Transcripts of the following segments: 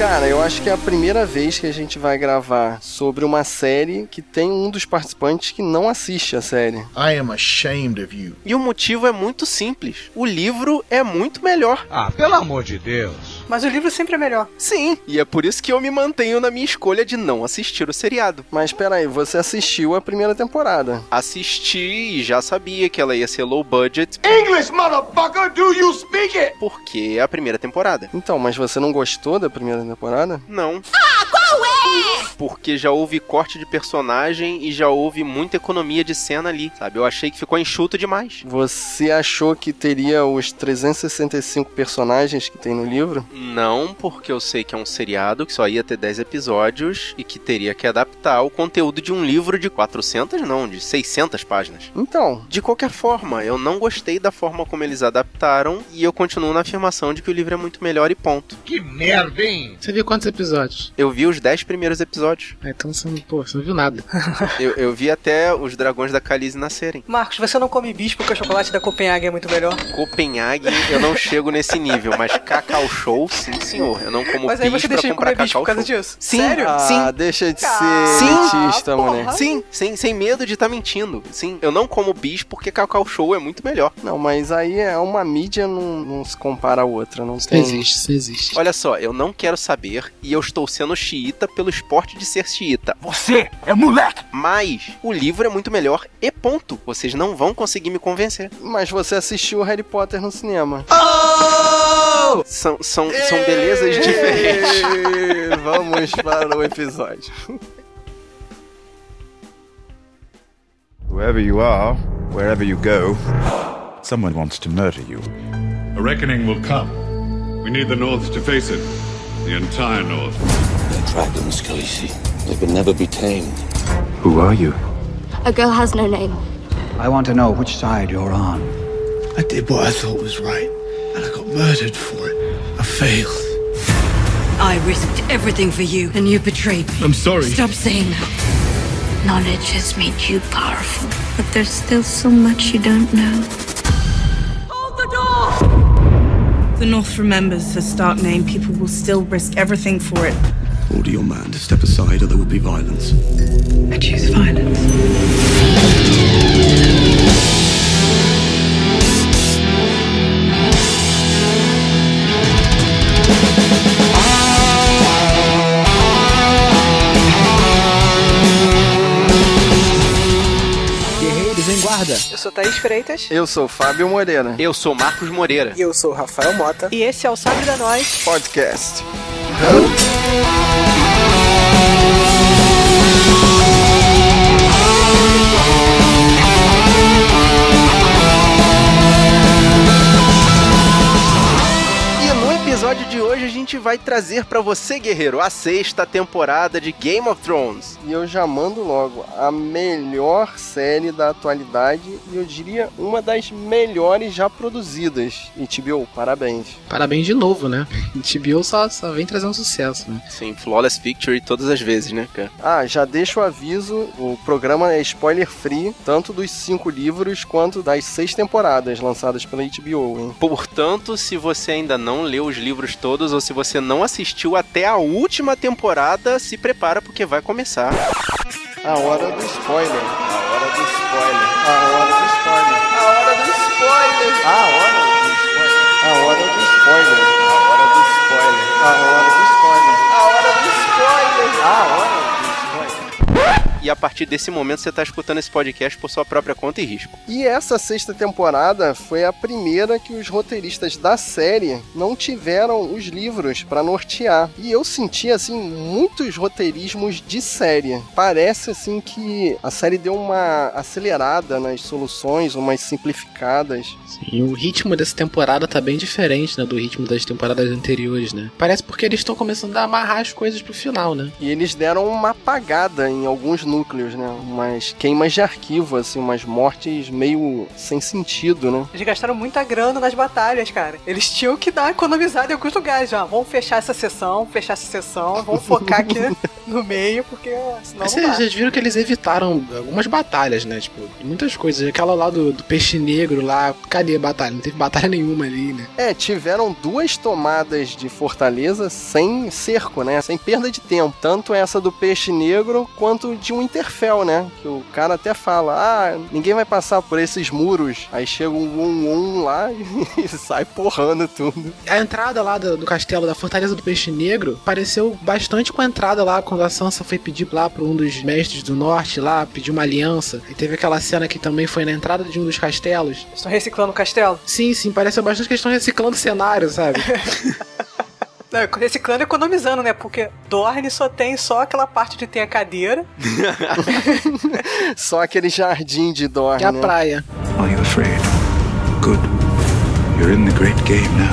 Cara, eu acho que é a primeira vez que a gente vai gravar sobre uma série que tem um dos participantes que não assiste a série. I am ashamed of you. E o motivo é muito simples. O livro é muito melhor. Ah, pelo amor de Deus. Mas o livro sempre é melhor. Sim, e é por isso que eu me mantenho na minha escolha de não assistir o seriado. Mas peraí, você assistiu a primeira temporada. Assisti e já sabia que ela ia ser low budget. English, motherfucker, do you speak it? Porque é a primeira temporada. Então, mas você não gostou da primeira temporada? Não. Ah, qual é? Porque já houve corte de personagem e já houve muita economia de cena ali, sabe? Eu achei que ficou enxuto demais. Você achou que teria os 365 personagens que tem no livro? Não, porque eu sei que é um seriado que só ia ter 10 episódios e que teria que adaptar o conteúdo de um livro de 400, não, de 600 páginas. Então, de qualquer forma, eu não gostei da forma como eles adaptaram e eu continuo na afirmação de que o livro é muito melhor e ponto. Que merda, hein? Você viu quantos episódios? Eu vi os 10 primeiros episódios. Ah, então você, pô, você não viu nada. eu, eu vi até os dragões da Khaleesi nascerem. Marcos, você não come bicho porque o chocolate da Copenhague é muito melhor? Copenhague, eu não chego nesse nível, mas Cacau Show, sim senhor. Eu não como mas aí bicho você deixa pra de comer comprar bicho por causa Show. disso? Sim, Sério? Ah, sim. deixa de Ah, ser elitista, porra. mulher. Sim, sem, sem medo de estar mentindo. Sim, eu não como bicho porque Cacau Show é muito melhor. Não, mas aí é uma mídia, não, não se compara a outra. Não tem... não existe, existe. Olha só, eu não quero saber e eu estou sendo xiita pelo esporte de ser xiita. Você é moleque! Mas o livro é muito melhor e ponto. Vocês não vão conseguir me convencer. Mas você assistiu Harry Potter no cinema. São, são, são belezas diferentes. Vamos para o episódio. Whoever you are, wherever you go, someone wants to murder you. A reckoning will come. We need the North to face it. The entire North. They're dragons, Khaleesi. They can never be tamed. Who are you? A girl has no name. I want to know which side you're on. I did what I thought was right, and I got murdered for it. I failed. I risked everything for you, and you betrayed me. I'm sorry. Stop saying that. Knowledge has made you powerful, but there's still so much you don't know. The North remembers her stark name. People will still risk everything for it. Order your man to step aside or there will be violence. I choose violence. Guarda. Eu sou Thaís Freitas. Eu sou Fábio Moreira. Eu sou Marcos Moreira. E eu sou Rafael Mota. E esse é o Sabe da Nós Podcast. E no episódio de hoje a gente vai trazer pra você, guerreiro, a sexta temporada de Game of Thrones. E eu já mando logo a melhor série da atualidade e eu diria uma das melhores já produzidas. E TBO, parabéns. Parabéns de novo, né? HBO só, só vem trazendo sucesso, né? Sim, Flawless Victory todas as vezes, né, cara? Ah, já deixo o aviso, o programa é spoiler free, tanto dos cinco livros quanto das seis temporadas lançadas pela HBO, hein? Portanto, se você ainda não leu os livros todos ou se você não assistiu até a última temporada, se prepara porque vai começar. A hora do spoiler. A hora do spoiler. A hora do spoiler. A hora do spoiler. A hora do spoiler. A hora do spoiler. A hora do spoiler. A hora do spoiler. E a partir desse momento você tá escutando esse podcast por sua própria conta e risco. E essa sexta temporada foi a primeira que os roteiristas da série não tiveram os livros pra nortear. E eu senti assim muitos roteirismos de série. Parece assim que a série deu uma acelerada nas soluções, umas simplificadas. Sim, o ritmo dessa temporada tá bem diferente, né, do ritmo das temporadas anteriores, né? Parece porque eles estão começando a amarrar as coisas pro final, né? E eles deram uma apagada em alguns núcleos, né? Umas queimas de arquivo, assim, umas mortes meio sem sentido, né? Eles gastaram muita grana nas batalhas, cara. Eles tinham que dar economizada em alguns lugares. Já. Vamos fechar essa sessão, fechar essa sessão, vamos focar aqui no meio, porque senão Mas não dá. vocês viram que eles evitaram algumas batalhas, né? Tipo, muitas coisas. Aquela lá do, do peixe negro lá, cadê a batalha? Não teve batalha nenhuma ali, né? É, tiveram duas tomadas de fortaleza sem cerco, né? Sem perda de tempo. Tanto essa do peixe negro quanto de um Interfell, né? Que o cara até fala: ah, ninguém vai passar por esses muros. Aí chega um um, um lá e sai porrando tudo. A entrada lá do, do castelo da Fortaleza do Peixe Negro pareceu bastante com a entrada lá quando a Sansa foi pedir lá para um dos mestres do norte lá, pedir uma aliança. E teve aquela cena que também foi na entrada de um dos castelos. Estão reciclando o castelo? Sim, sim, pareceu bastante que eles estão reciclando o cenário, sabe? Não, reciclando e economizando, né? Porque Dorne só tem só aquela parte de tem a cadeira. Só aquele jardim de Dorne. E a né? praia. Are you afraid? Good. You're in the great game now.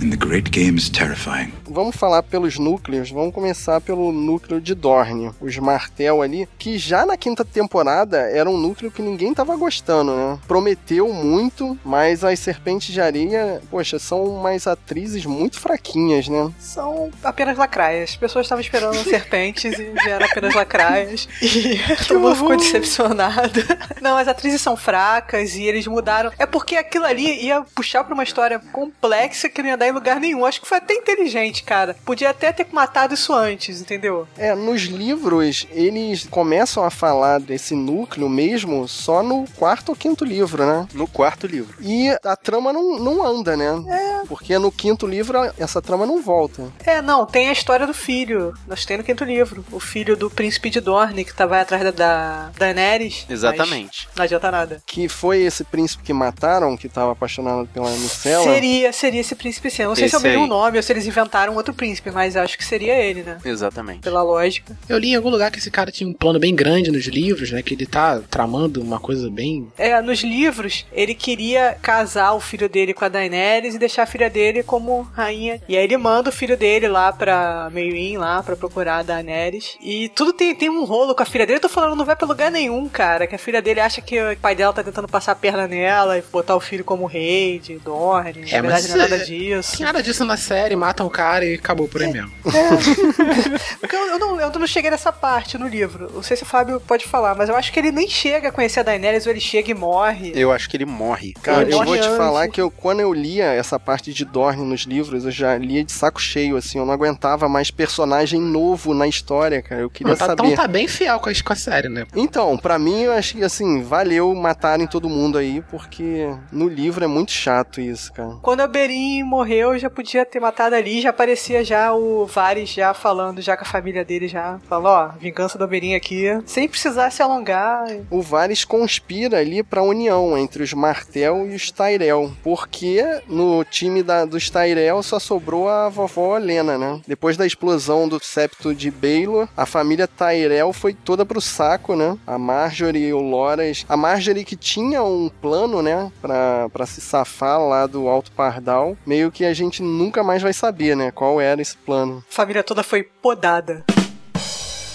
And the great game is terrifying. Vamos falar pelos núcleos. Vamos começar pelo núcleo de Dorne. Os Martel ali, que já na quinta temporada era um núcleo que ninguém tava gostando, né? Prometeu muito, mas as Serpentes de Areia, poxa, são umas atrizes muito fraquinhas, né? São apenas lacraias. As pessoas estavam esperando serpentes e vieram apenas lacraias. E todo mundo ficou decepcionado. Não, as atrizes são fracas e eles mudaram. É porque aquilo ali ia puxar pra uma história complexa que não ia dar em lugar nenhum. Acho que foi até inteligente, cara. Podia até ter matado isso antes, entendeu? É, nos livros, eles começam a falar desse núcleo mesmo só no quarto ou quinto livro, né? No quarto livro. E a trama não, não anda, né? É. Porque no quinto livro essa trama não volta. É, não, tem a história do filho. Nós temos no quinto livro. O filho do príncipe de Dorne, que tava atrás da, da Daenerys. Exatamente. Não adianta nada. Que foi esse príncipe que mataram, que tava apaixonado pela Micela. Seria, seria esse príncipe sim. Eu Não sei se é o mesmo aí. nome ou se eles inventaram outro príncipe, mas acho que seria ele, né? Exatamente. Pela lógica. Eu li em algum lugar que esse cara tinha um plano bem grande nos livros, né? Que ele tá tramando uma coisa bem. É, nos livros, ele queria casar o filho dele com a Daenerys e deixar a filha dele como rainha. E aí ele manda o filho dele lá pra Meereen, lá pra procurar a Daenerys. E tudo tem, tem um rolo com a filha dele. Eu tô falando, não vai pra lugar nenhum, cara. Que a filha dele acha que o pai dela tá tentando passar a perna nela e botar o filho como rei de Dorne. Na É, verdade, mas não é nada é- disso. Tem nada disso na série, matam o cara e acabou por aí mesmo. Porque eu, eu não, eu não cheguei nessa parte no livro. Não sei se o Fábio pode falar, mas eu acho que ele nem chega a conhecer a Daenerys ou ele chega e morre. Eu acho que ele morre. Cara, eu Morre vou te antes. falar que eu, quando eu lia essa parte de Dorne nos livros, eu já lia de saco cheio, assim, eu não aguentava mais personagem novo na história, cara. Eu queria tá, saber. então tá bem fiel com a, com a série, né? Então, pra mim, eu achei assim, valeu matarem todo mundo aí, porque no livro é muito chato isso, cara. Quando a Berin morreu, já podia ter matado ali, já aparecia já o Varys já falando já com a família dele já, falando, ó, vingança da Berin aqui, sem precisar se alongar. O Varys conspira ali pra união entre os Martel e os Tyrell, porque no time da, dos Tyrell só sobrou a vovó Lena, né? Depois da explosão do septo de Baelor, a família Tyrell foi toda pro saco, né? A Marjorie e o Loras, a Marjorie que tinha um plano, né, pra, pra se safar lá do Alto Pardal, meio que a gente nunca mais vai saber, né, qual era esse plano. A família toda foi podada.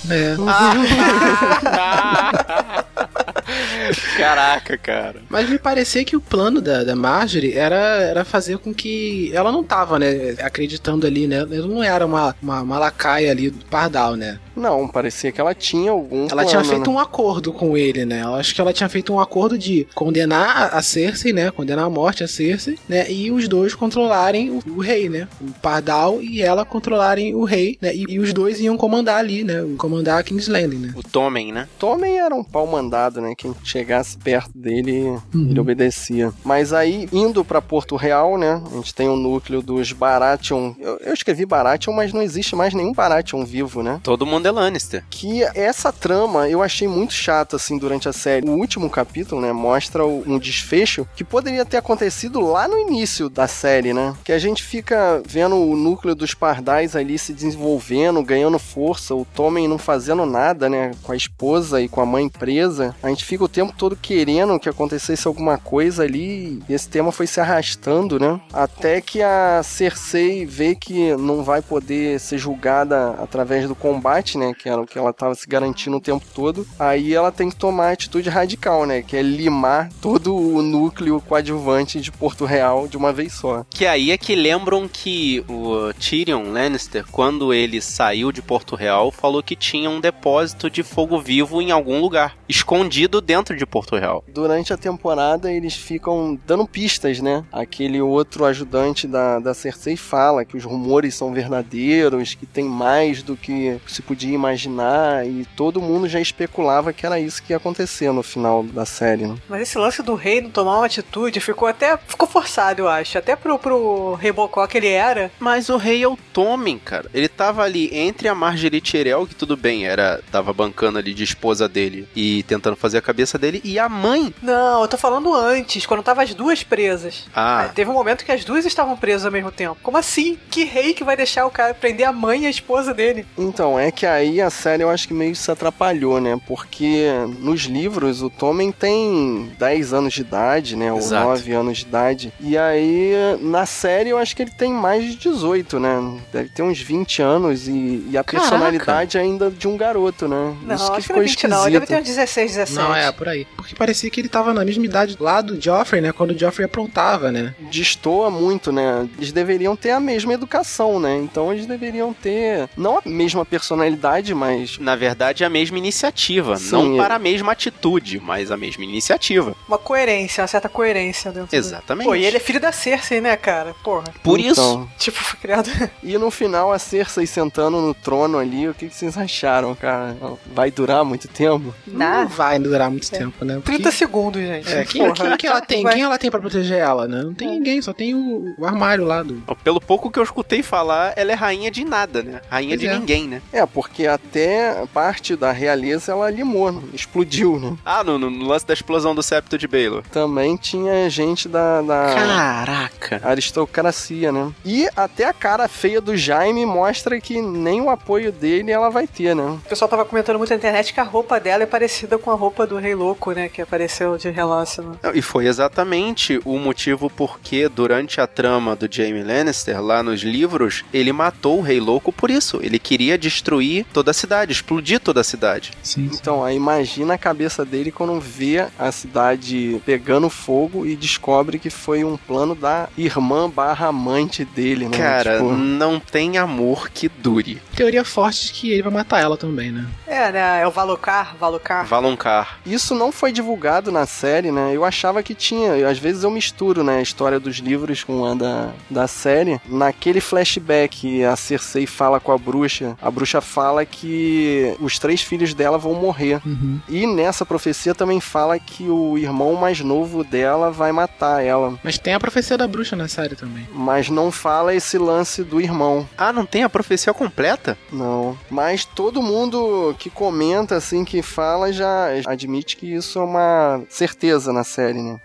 É. Caraca, cara. Mas me parecia que o plano da, da Marjorie era, era fazer com que. Ela não tava, né? Acreditando ali, né? Ela não era uma, uma, uma lacaia ali do Pardal, né? Não, parecia que ela tinha algum Ela plano, tinha feito né? um acordo com ele, né? Eu acho que ela tinha feito um acordo de condenar a Cersei, né? Condenar a morte a Cersei, né? E os dois controlarem o, o rei, né? O Pardal e ela controlarem o rei, né? E, e os dois iam comandar ali, né? Comandar King's Landing, né? O Tommen, né? Tommen era um pau mandado, né? Quem chegasse perto dele, ele obedecia. Mas aí, indo pra Porto Real, né? A gente tem o núcleo dos Baratheon. Eu, eu escrevi Baratheon, mas não existe mais nenhum Baratheon vivo, né? Todo mundo Lannister. Que essa trama eu achei muito chata, assim, durante a série. O último capítulo, né? Mostra um desfecho que poderia ter acontecido lá no início da série, né? Que a gente fica vendo o núcleo dos pardais ali se desenvolvendo, ganhando força, o Tommen não fazendo nada, né? Com a esposa e com a mãe presa. A gente fica o tempo todo querendo que acontecesse alguma coisa ali e esse tema foi se arrastando, né? Até que a Cersei vê que não vai poder ser julgada através do combate, né? Que era o que ela tava se garantindo o tempo todo. Aí ela tem que tomar a atitude radical, né? Que é limar todo o núcleo coadjuvante de Porto Real de uma vez só. Que aí é que lembram que o Tyrion Lannister, quando ele saiu de Porto Real, falou que tinha um depósito de fogo vivo em algum lugar, escondido dentro de Porto Real. Durante a temporada, eles ficam dando pistas, né? Aquele outro ajudante da, da Cersei fala que os rumores são verdadeiros, que tem mais do que se podia imaginar, e todo mundo já especulava que era isso que ia acontecer no final da série, né? Mas esse lance do rei não tomar uma atitude ficou até. ficou forçado, eu acho. Até pro, pro rei Bocó que ele era. Mas o rei é o Tommen, cara. Ele tava ali entre a Marjorie Tyrell, que tudo bem, era tava bancando ali de esposa dele e tentando fazer a cabeça dele, e a mãe. Não, eu tô falando antes, quando tava as duas presas. Ah. Aí teve um momento que as duas estavam presas ao mesmo tempo. Como assim? Que rei que vai deixar o cara prender a mãe e a esposa dele? Então, é que aí a série eu acho que meio se atrapalhou, né? Porque nos livros o Tommen tem 10 anos de idade, né? Ou Exato. 9 anos de idade. E aí na série eu acho que ele tem mais de 18, né? Deve ter uns 20 anos e, e a Caraca. personalidade ainda de um garoto, né? Não, Isso que acho que ficou não é 20 não. Ele deve ter uns esquisito. 16, 17. Não, é, por aí. Porque parecia que ele tava na mesma idade lá do Joffrey, né? Quando o Joffrey aprontava, né? Destoa muito, né? Eles deveriam ter a mesma educação, né? Então eles deveriam ter, não a mesma personalidade, mas Na verdade, a mesma iniciativa. Sim, não é. para a mesma atitude, mas a mesma iniciativa. Uma coerência, uma certa coerência dentro do- Exatamente. Pô, e ele é filho da Cersei, né, cara? Porra. Por Então. isso. Tipo, foi criado. E no final, a Cersei sentando no trono ali, o que, que vocês acharam, cara? Vai durar muito tempo? Não vai durar muito tempo, né? Porque- 30 segundos, gente. É, quem, quem que ela tem? Quem ela tem pra proteger ela, né? Não tem ninguém, só tem o, o armário lá do. Pelo pouco que eu escutei falar, ela é rainha de nada, né? Rainha Pois de é. ninguém, né? É, porque até parte da realeza ela limou, né? explodiu, né? Ah, no, no- no lance da explosão do septo de Baelor. Também tinha gente da, da Caraca. aristocracia, né? E até a cara feia do Jaime mostra que nem o apoio dele ela vai ter, né? O pessoal tava comentando muito na internet que a roupa dela é parecida com a roupa do Rei Louco, né? Que apareceu de relance. Né? E foi exatamente o motivo porque, durante a trama do Jaime Lannister, lá nos livros, ele matou o Rei Louco por isso. Ele queria destruir toda a cidade, explodir toda a cidade. Sim. Então, aí imagina a cabeça dele quando vê a cidade pegando fogo e descobre que foi um plano da irmã barra amante dele, né? Cara, Tipo, não tem amor que dure. Teoria forte de que ele vai matar ela também, né? É, né? É o Valucar, Valucar. Valoncar. Isso não foi divulgado na série, né? Eu achava que tinha. Eu, às vezes eu misturo, né? A história dos livros com a da, da série. Naquele flashback, a Cersei fala com a bruxa. A bruxa fala que os três filhos dela vão morrer. Uhum. E nessa profecia também fala que o irmão mais novo dela vai matar ela. Mas tem a profecia da bruxa na série também. Mas não fala esse lance do irmão. Ah, não tem a profecia completa? Não. Mas todo mundo que comenta, assim, que fala, já admite que isso é uma certeza na série, né?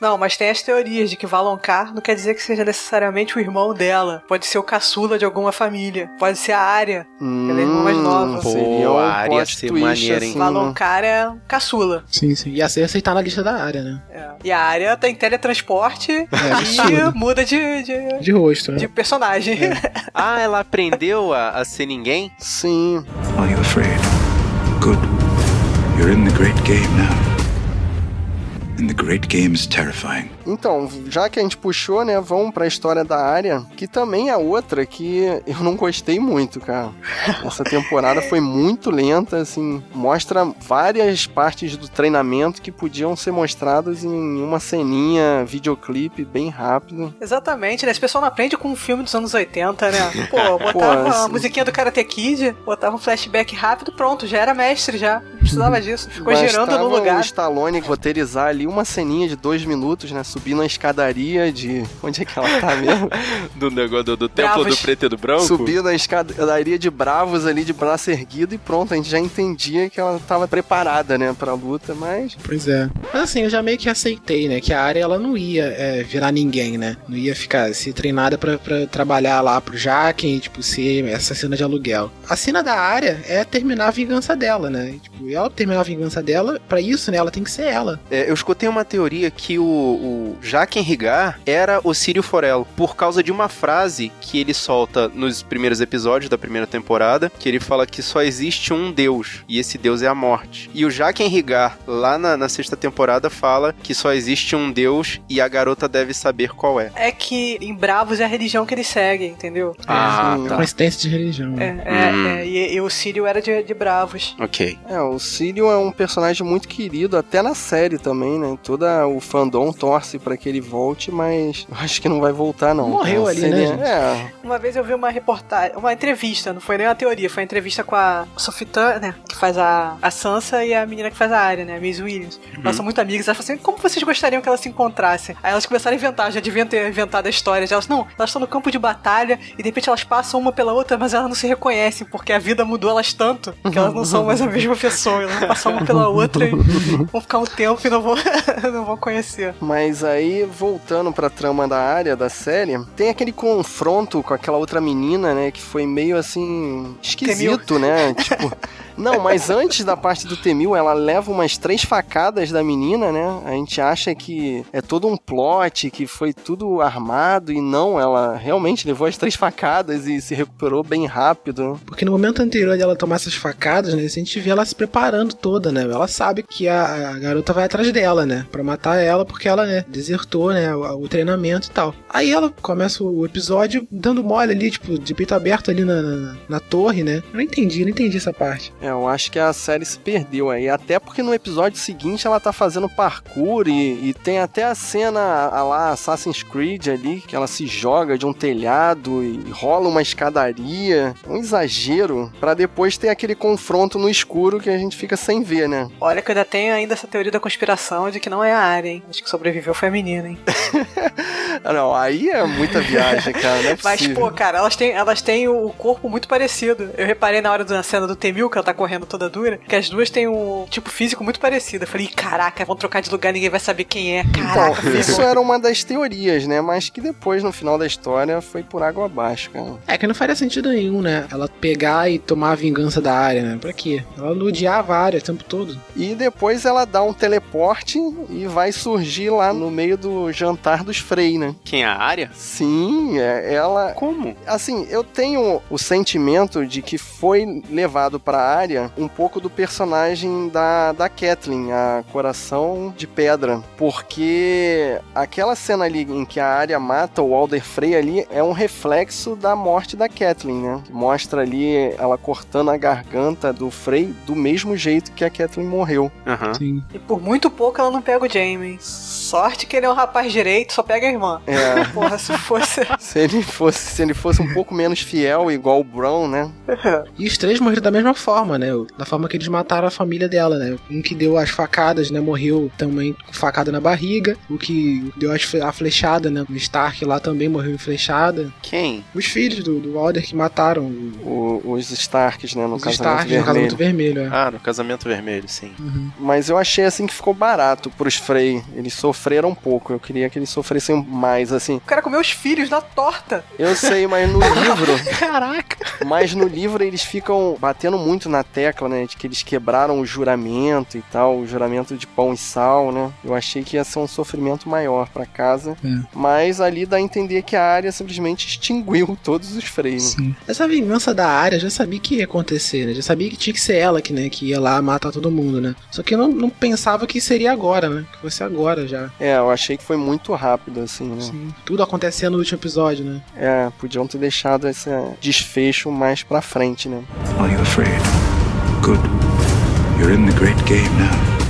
Não, mas tem as teorias de que Valoncar não quer dizer que seja necessariamente o irmão dela. Pode ser o caçula de alguma família. Pode ser a área. Ela é irmã mais nova. Pô, seria um a área ser twist, maneira, hein? assim, Valoncar é um caçula. Sim, sim. E a Cersei tá na lista da área, né? É. E a área tem teletransporte É, e absurdo. muda de, de, De rosto, né? de personagem. Ah, ela aprendeu a, a ser ninguém? Sim. Are you afraid? Good. You're in the great game now. And the great game is terrifying. Então, já que a gente puxou, né, vamos pra história da área, que também é outra que eu não gostei muito, cara. Essa temporada foi muito lenta, assim, mostra várias partes do treinamento que podiam ser mostradas em uma ceninha, videoclipe bem rápido. Exatamente, né? Esse pessoal não aprende com um filme dos anos 80, né? Pô, botava Pô, a assim- musiquinha do Karate Kid, botava um flashback rápido, pronto, já era mestre já. Não precisava disso. Ficou girando Bastava no lugar. o Stallone roteirizar ali uma ceninha de dois minutos, né, subindo a escadaria de... Onde é que ela tá mesmo? Do negócio do, do templo do preto e do branco? Subindo a escadaria de bravos ali de braço erguido e pronto, a gente já entendia que ela tava preparada, né, pra luta, mas Pois é. Mas assim, eu já meio que aceitei, né? Que a área ela não ia é, virar ninguém, né? Não ia ficar ser treinada pra, pra trabalhar lá pro Jaquen, tipo, ser essa cena de aluguel. A cena da área é terminar a vingança dela, né? E, tipo, ela terminar a vingança dela, pra isso, né? Ela tem que ser ela. É, eu escutei uma teoria que o, o Jaquen Rigar era o Sírio Forel, por causa de uma frase que ele solta nos primeiros episódios da primeira temporada, que ele fala que só existe um Deus, e esse Deus é a morte. E o Jaquen Rigar, lá na, na sexta temporada, fala que só existe um Deus e a garota deve saber qual é. É que em Bravos é a religião que eles seguem, entendeu? Ah, É tá. coincidência de religião. É, né? é, Hum. é, e, e o Sírio era de, de Bravos. Ok. É, o Sirio é um personagem muito querido, até na série também, né? Toda o fandom torce pra que ele volte, mas acho que não vai voltar, não. Morreu A ali, série né, é- gente? É, Uma vez eu vi uma reportagem, uma entrevista, não foi nem uma teoria, foi uma entrevista com a Sophie Turner, que faz a, a Sansa, e a menina que faz a Arya, né, a Miss Williams. Elas são muito amigas, elas falam assim, como vocês gostariam que elas se encontrassem? Aí elas começaram a inventar, já deviam ter inventado a história, já elas, não, elas estão no campo de batalha, e de repente elas passam uma pela outra, mas elas não se reconhecem, porque a vida mudou elas tanto, que elas não são mais a mesma pessoa, elas vão passar uma pela outra e vão ficar um tempo e não vão, não vão conhecer. Mas aí, voltando pra trama da área da série, tem aquele confronto com aquela outra menina, né? Que foi meio assim. esquisito, né? Tipo. Não, mas antes da parte do Temil, ela leva umas três facadas da menina, né? A gente acha que é todo um plot, que foi tudo armado, e não, ela realmente levou as três facadas e se recuperou bem rápido. Porque no momento anterior de ela tomar essas facadas, né? A gente vê ela se preparando toda, né? Ela sabe que a, a garota vai atrás dela, né? Pra matar ela, porque ela, né, desertou, né? O, o treinamento e tal. Aí ela começa o episódio dando mole ali, tipo, de peito aberto ali na, na, na torre, né? Eu não entendi, não entendi essa parte. É, eu acho que a série se perdeu aí. Até porque no episódio seguinte ela tá fazendo parkour e, e tem até a cena a lá Assassin's Creed ali, que ela se joga de um telhado e rola uma escadaria. Um exagero. Pra depois ter aquele confronto no escuro que a gente fica sem ver, né? Olha que eu ainda tenho ainda essa teoria da conspiração de que não é a Arya, hein? Acho que sobreviveu foi a menina, hein? Não, aí é muita viagem, cara. É Mas, pô, cara, elas têm, elas têm o corpo muito parecido. Eu reparei na hora da cena do Temil, que ela tá correndo toda dura, que as duas têm um tipo físico muito parecido. Eu falei, caraca, vão trocar de lugar, ninguém vai saber quem é. Caraca, Então, isso era uma das teorias, né? Mas que depois, no final da história, foi por água abaixo, cara. É que não faria sentido nenhum, né? Ela pegar e tomar a vingança da área, né? Pra quê? Ela odiava a área o tempo todo. E depois ela dá um teleporte e vai surgir lá no meio do jantar dos Frey, né? Quem é a área? Sim, é, ela. Como? Assim, eu tenho o sentimento de que foi levado pra área um pouco do personagem da, da Kathleen, a Coração de Pedra. Porque aquela cena ali em que a área mata o Alder Frey ali é um reflexo da morte da Kathleen, né? Que mostra ali ela cortando a garganta do Frey do mesmo jeito que a Kathleen morreu. Aham. Sim. E por muito pouco ela não pega o Jamie. Sorte que ele é um rapaz direito, só pega a irmã. É. Porra, se fosse. Se ele fosse, se ele fosse um pouco menos fiel, igual o Brown, né? E os três morreram da mesma forma, né? Da forma que eles mataram a família dela, né? Um que deu as facadas, né? Morreu também com facada na barriga. O que deu as a flechada, né? O Stark lá também morreu em flechada. Quem? Os filhos do, do Alder que mataram o- os Starks, né? No os casamento Stark no vermelho. casamento vermelho. É. Ah, no casamento vermelho, sim. Mas eu achei assim que ficou barato pros Frey. Eles sofreram um pouco. Eu queria que eles sofressem mais, assim. O cara comeu os filhos na torta. Eu sei, mas no livro. Caraca. Mas no livro eles ficam batendo muito na tecla, né? De que eles quebraram o juramento e tal, o juramento de pão e sal, né? Eu achei que ia ser um sofrimento maior pra casa. É. Mas ali dá a entender que a área simplesmente extinguiu todos os Frey. Né? Sim. Essa vingança da área já sabia que ia acontecer, né? Já sabia que tinha que ser ela que, né, que ia lá matar todo mundo, né? Só que eu não, não pensava que seria agora, né? Que fosse agora já. É, eu achei que foi muito rápido, assim, né? Sim. Tudo acontecendo no último episódio, né? É, podiam ter deixado esse desfecho mais pra frente, né? Are you afraid? Good. You're in the great game now.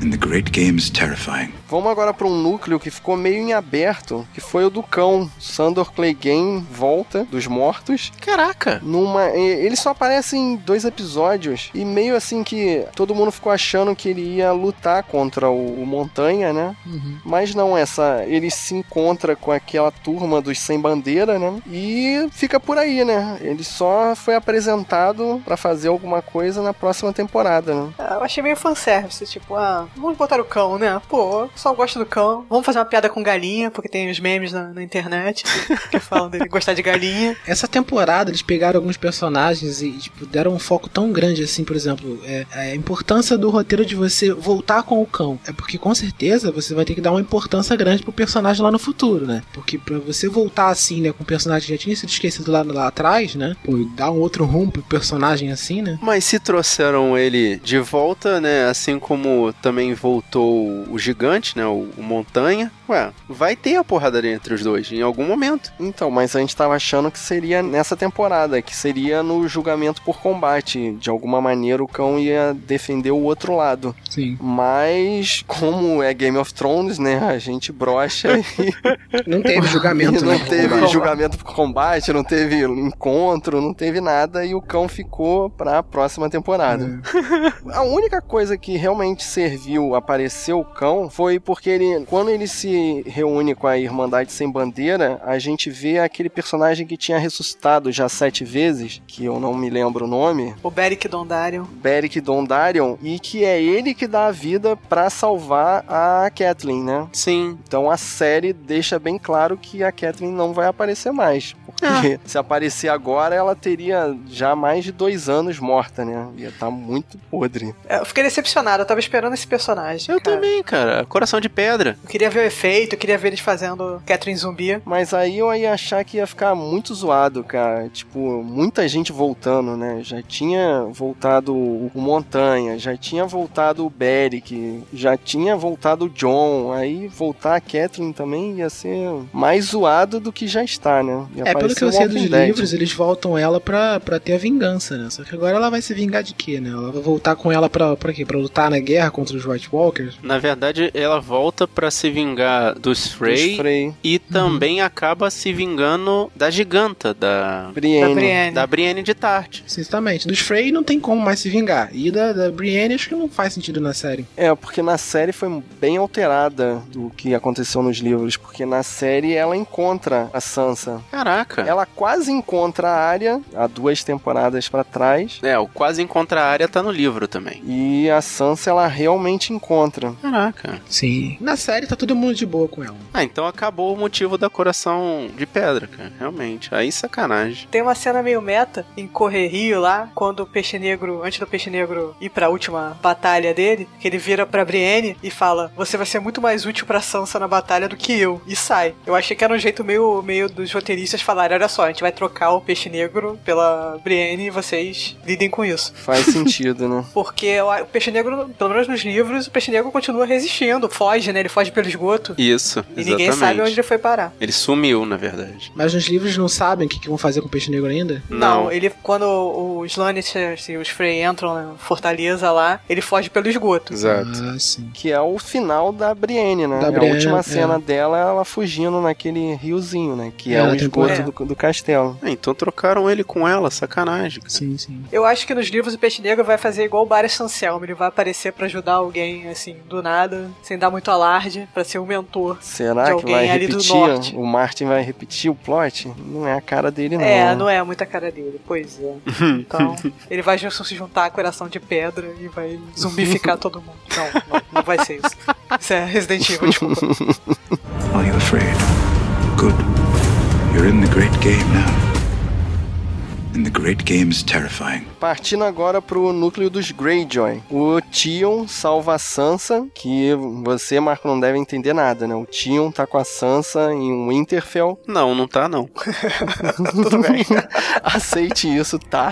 And the great game is terrifying. Vamos agora para um núcleo que ficou meio em aberto, que foi o do cão. Sandor Clegane volta dos mortos. Caraca! Numa, ele só aparece em dois episódios e meio assim que todo mundo ficou achando que ele ia lutar contra o, o Montanha, né? Mas não, essa ele se encontra com aquela turma dos sem bandeira, né? E fica por aí, né? Ele só foi apresentado para fazer alguma coisa na próxima temporada, né? Eu achei meio fanservice, tipo, ah, vamos botar o cão, né? Pô, só gosta do cão. Vamos fazer uma piada com galinha, porque tem os memes na, na internet que falam dele gostar de galinha. Essa temporada eles pegaram alguns personagens e tipo, deram um foco tão grande assim, por exemplo, é, a importância do roteiro de você voltar com o cão. É porque com certeza você vai ter que dar uma importância grande pro personagem lá no futuro, né? Porque pra você voltar assim, né, com o personagem que já tinha sido esquecido lá, lá atrás, né? Pô, dar um outro rumo pro personagem assim, né? Mas se trouxeram ele de volta, né? Assim como também voltou o gigante, né? O, o Montanha. Ué, vai ter a porrada entre os dois em algum momento. Então, mas a gente tava achando que seria nessa temporada, que seria no julgamento por combate. De alguma maneira o cão ia defender o outro lado. Sim. Mas, como é Game of Thrones, né? A gente brocha e. Não teve julgamento, não né? teve julgamento por combate, não teve encontro, não teve nada e o cão ficou pra próxima temporada. A única coisa que realmente serviu aparecer o cão foi porque ele, quando ele se reúne com a Irmandade Sem Bandeira, a gente vê aquele personagem que tinha ressuscitado já sete vezes, que eu não me lembro o nome, O Beric Dondarrion. Beric Dondarrion, e que é ele que dá a vida pra salvar a Kathleen, né? Sim. Então a série deixa bem claro que a Kathleen não vai aparecer mais. Porque Ah. se aparecer agora, ela teria já mais de dois anos morta, né? Ia estar muito podre. É, Eu fiquei decepcionado, eu tava esperando esse personagem. Eu cara. também, cara. Coração de pedra. Eu queria ver o efeito, eu queria ver eles fazendo Catherine zumbi. Mas aí eu ia achar que ia ficar muito zoado, cara. Tipo, muita gente voltando, né? Já tinha voltado o Montanha, já tinha voltado o Beric, já tinha voltado o John. Aí voltar a Kathleen também ia ser mais zoado do que já está, né? Ia É, pelo que eu sei dos livros, eles voltam ela pra, pra ter a vingança, né? Só que agora ela vai se vingar de quê, né? Ela vai voltar com ela pra, pra quê? Pra lutar na guerra contra os White Walkers? Na verdade, ela volta pra se vingar dos Frey, Dos Frey. e também acaba se vingando da giganta, da Brienne. Da Brienne. da Brienne de Tarte. Sinceramente, dos Frey não tem como mais se vingar. E da, da Brienne acho que não faz sentido na série. É, porque na série foi bem alterada do que aconteceu nos livros, porque na série ela encontra a Sansa. Caraca. Ela quase encontra a área há duas temporadas pra trás. É, o quase encontra a área tá no livro também. E a Sansa ela realmente encontra. Caraca. Sim. Na série tá todo mundo de boa com ela. Ah, então acabou o motivo da coração de pedra, cara. Realmente. Aí sacanagem. Tem uma cena meio meta em Correrio lá, quando o Peixe Negro, antes do Peixe Negro ir pra última batalha dele, que ele vira pra Brienne e fala: Você vai ser muito mais útil pra Sansa na batalha do que eu. E sai. Eu achei que era um jeito meio, meio dos roteiristas falarem: Olha só, a gente vai trocar o Peixe Negro pela Brienne e vocês lidem com isso. Faz sentido, né? Porque o o Peixe Negro, pelo menos nos livros, o Peixe Negro continua resistindo, foge, né? Ele foge pelo esgoto. Isso, E exatamente. ninguém sabe onde ele foi parar. Ele sumiu, na verdade. Mas nos livros não sabem o que, que vão fazer com o Peixe Negro ainda? Não, ele quando os Lannisters e os Frey entram na fortaleza lá, ele foge pelo esgoto. Exato. Ah, sim. Que é o final da Brienne, né? Da É Brienne, a última é. cena dela ela fugindo naquele riozinho, né? Que É, é, o esgoto do, do castelo. Ah, então trocaram ele com ela, sacanagem. cara. Sim, sim. Eu acho que nos livros o Peixe Negro vai fazer igual o Bares Anselmo, ele vai aparecer pra ajudar alguém, assim, do nada, sem dar muito alarde, pra ser um mentor. de Será que alguém vai ali do repetir? norte. O Martin vai repetir o plot? Não é a cara dele, não. É, não é muita cara dele, pois é. Então, ele vai se juntar a coração de pedra e vai zumbificar todo mundo. Não, não, não vai ser isso. Isso é Resident Evil, desculpa. Are you afraid? Good. You're in the great game now. And the great game is terrifying. Partindo agora pro núcleo dos Greyjoy. O Tion salva a Sansa, que você, Marco, não deve entender nada, né? O Tion tá com a Sansa em Winterfell. Não, não tá não. Tudo bem. Aceite isso, tá?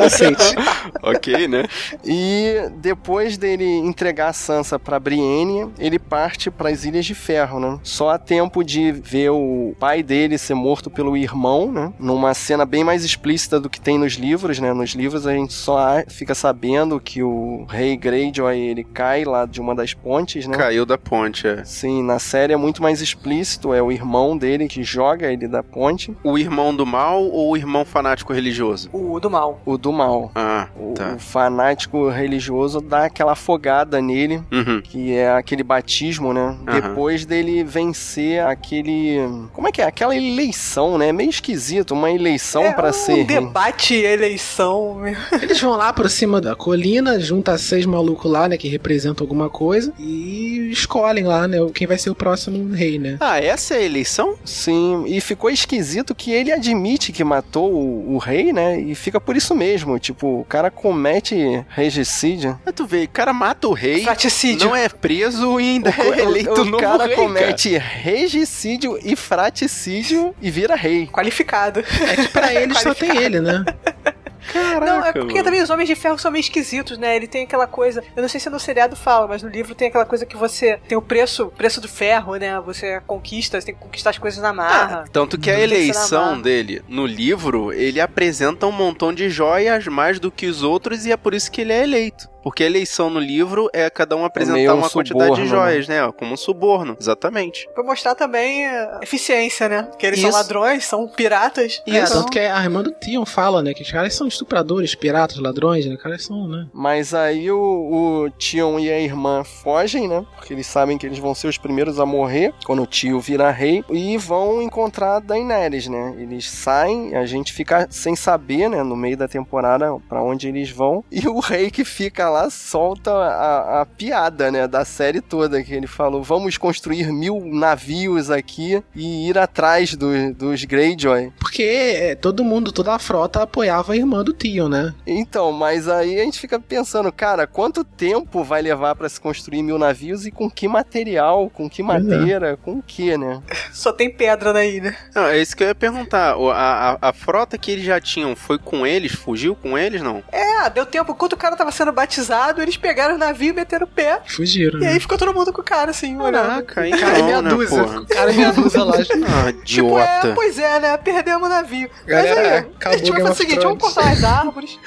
Aceite. ok, né? E depois dele entregar a Sansa pra Brienne, ele parte para as Ilhas de Ferro, né? Só há tempo de ver o pai dele ser morto pelo irmão, né? Numa cena bem mais explícita do que tem nos livros, né? Nos livros a gente só fica sabendo que o rei Greyjoy ele cai lá de uma das pontes, né? Caiu da ponte, é. Sim, na série é muito mais explícito, é o irmão dele que joga ele da ponte, O irmão do mal ou o irmão fanático religioso? O do mal. o do mal. Ah, O, tá. o fanático religioso dá aquela afogada nele, Uhum. que é aquele batismo, né? Aham. Depois dele vencer aquele. Como é que é? Aquela eleição, né? Meio esquisito, uma eleição É pra um ser rei. Bate eleição, meu. Eles vão lá por cima da colina, junta seis malucos lá, né, que representam alguma coisa, e escolhem lá, né, quem vai ser o próximo rei, né? Ah, essa é a eleição? Sim, e ficou esquisito que ele admite que matou o, o rei, né? E fica por isso mesmo. Tipo, o cara comete regicídio. Mas tu vê, o cara mata o rei, Fraticídio. não é preso e ainda O, é eleito o, o novo cara rei, comete regicídio e fraticídio e vira rei. Qualificado. É que pra eles só tem ele, né? Caraca, Não, é porque mano. também os Homens de Ferro são meio esquisitos, né? Ele tem aquela coisa. Eu não sei se no seriado fala, mas no livro tem aquela coisa que você tem o preço, preço do ferro, né? Você conquista, você tem que conquistar as coisas na marra. Tanto que a eleição dele no livro, ele apresenta um montão de joias mais do que os outros e é por isso que ele é eleito. Porque a eleição no livro é cada um apresentar um uma quantidade de suborno, joias, né? Como um suborno, exatamente. Pra mostrar também a eficiência, né? Que eles são Isso. ladrões, são piratas. É, Então, tanto que a irmã do Tion fala, né, que os caras são estupradores, piratas, ladrões, né? Os caras são, né? Mas aí o, o Tion e a irmã fogem, né? Porque eles sabem que eles vão ser os primeiros a morrer quando o tio virar rei. E vão encontrar a Daenerys, né? Eles saem, a gente fica sem saber, né? No meio da temporada pra onde eles vão. E o rei que fica lá solta a, a piada, né? Da série toda. Que ele falou: vamos construir mil navios aqui e ir atrás do- dos Greyjoy. Porque é, todo mundo, toda a frota apoiava a irmã do Tion, né? Então, mas aí a gente fica pensando, cara, quanto tempo vai levar pra se construir mil navios e com que material, com que é. madeira, com o que, né? Só tem pedra na ilha. Não, é isso que eu ia perguntar. A, a, a frota que eles já tinham foi com eles? Fugiu com eles, não? É, deu tempo. Enquanto o cara tava sendo batizado, eles pegaram o navio e meteram o pé. Fugiram. E né? aí ficou todo mundo com o cara, assim, olhando. Caraca, então, Cara, é meia né, dúzia. porra? O cara é meia dúzia lá. Ah, Tipo, é, idiota. pois é, né? Perdemos o navio. Galera, Mas aí, acabou a gente vai fazer o seguinte: vamos cortar as árvores,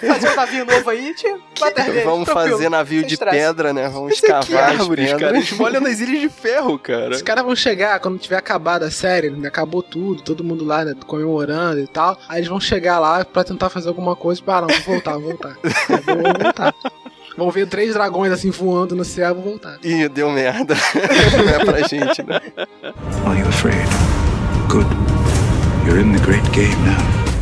fazer um navio novo aí, te bater Vamos tranquilo, fazer navio de estresse. pedra, né? Vamos Que escavar as árvores, pedras. cara. Eles molham nas ilhas de ferro, cara. Os caras vão chegar quando tiver acabado a série, né? acabou tudo, todo mundo lá né, comemorando e tal. Aí eles vão chegar lá pra tentar fazer alguma coisa. Tipo, ah, não, vou voltar, vou voltar. Vou voltar. Vão ver três dragões assim voando no céu, vou voltar. Ih, deu merda. Não é pra gente, né? Are you afraid? Good. You're in the great game now.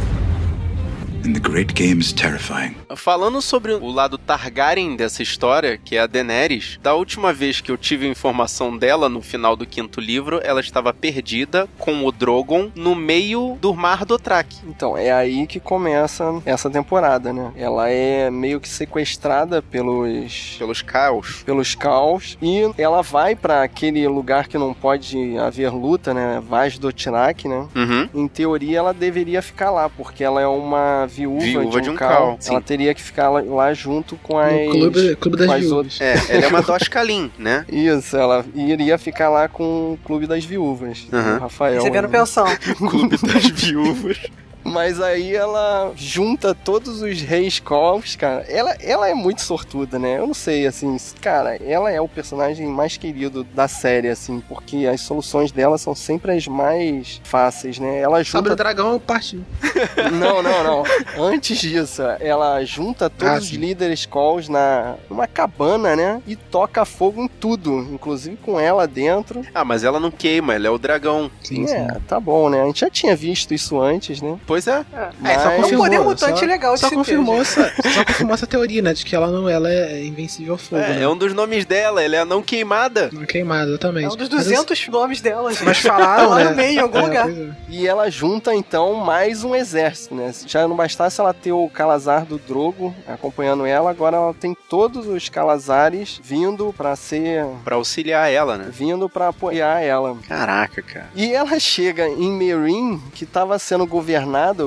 And the great game is terrifying. Falando sobre o lado Targaryen dessa história, que é a Daenerys, da última vez que eu tive informação dela, no final do quinto livro, ela estava perdida com o Drogon no meio do Mar Dothraki. Então, é aí que começa essa temporada, né? Ela é meio que sequestrada pelos Pelos caos. pelos caos e ela vai pra aquele lugar que não pode haver luta, né? Vaz do Tirak, né? Uhum. Em teoria, ela deveria ficar lá, porque ela é uma viúva, Viúva de um, de um cal. cal. Ela teria que ficar lá, lá junto com as... No clube, clube das viúvas. outras. É, ela é uma Doshkalin, né? Isso, ela iria ficar lá com o Clube das Viúvas, o Rafael. Recebendo né? pensão. Clube das Viúvas. Mas aí ela junta todos os reis Calls, cara. Ela, ela é muito sortuda, né? Eu não sei, assim, cara, ela é o personagem mais querido da série, assim, porque as soluções dela são sempre as mais fáceis, né? Ela Sabre o junta. dragão partiu. Não, não, não. Antes disso, ela junta todos Ah, os sim. líderes Calls na numa cabana, né? E toca fogo em tudo, inclusive com ela dentro. Ah, mas ela não queima, ela é o dragão. Sim, sim. É, tá bom, né? A gente já tinha visto isso antes, né? Pois é. É, só Mas- confirmou. É um poder mutante só, legal de só confirmou essa, Só confirmou essa teoria, né? De que ela não ela é invencível ao fogo. É, né? é um dos nomes dela, ela é a não queimada. Não queimada, exatamente. É um dos Mas 200 nomes dela, gente. Mas falaram, lá né? no meio, em algum É, lugar. pois é. E ela junta então mais um exército, né? Já não bastasse ela ter o Calazar do Drogo acompanhando ela, agora ela tem todos os Calazares vindo pra ser Pra auxiliar ela, né? vindo pra apoiar ela. Caraca, cara. E ela chega em Meereen, que estava sendo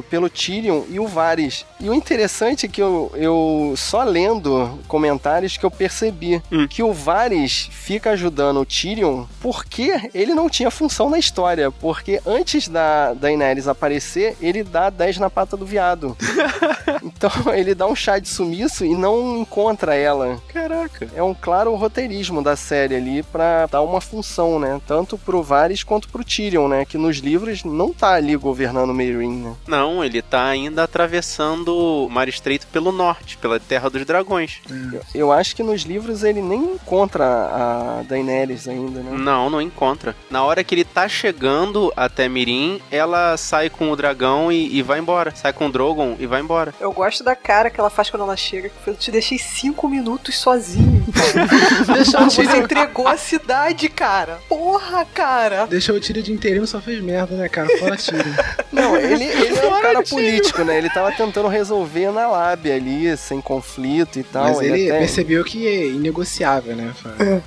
pelo Tyrion e o Varys. E o interessante é que eu, eu só lendo comentários que eu percebi Hum. que o Varys fica ajudando o Tyrion porque ele não tinha função na história. Porque antes da Daenerys aparecer, ele dá 10 na pata do viado. então ele dá um chá de sumiço e não encontra ela. Caraca. É um claro roteirismo da série ali pra dar uma função, né? Tanto pro Varys quanto pro Tyrion, né? Que nos livros não tá ali governando Meereen, né? Não, ele tá ainda atravessando o Mar Estreito pelo norte, pela Terra dos Dragões. Eu, eu acho que nos livros ele nem encontra a Daenerys ainda, né? Não, não encontra. Na hora que ele tá chegando até Mirim, ela sai com o dragão e, e vai embora. Sai com o Drogon e vai embora. Eu gosto da cara que ela faz quando ela chega. que Eu te deixei cinco minutos sozinho. Deixou o Você entregou a cidade, cara. Porra, cara. deixou o tiro de inteirinho só fez merda, né, cara? Fora tiro. Não, ele, ele é um cara político, né? Ele tava tentando resolver na lábia ali, sem conflito e tal. Mas ele até- percebeu que é inegociável, né?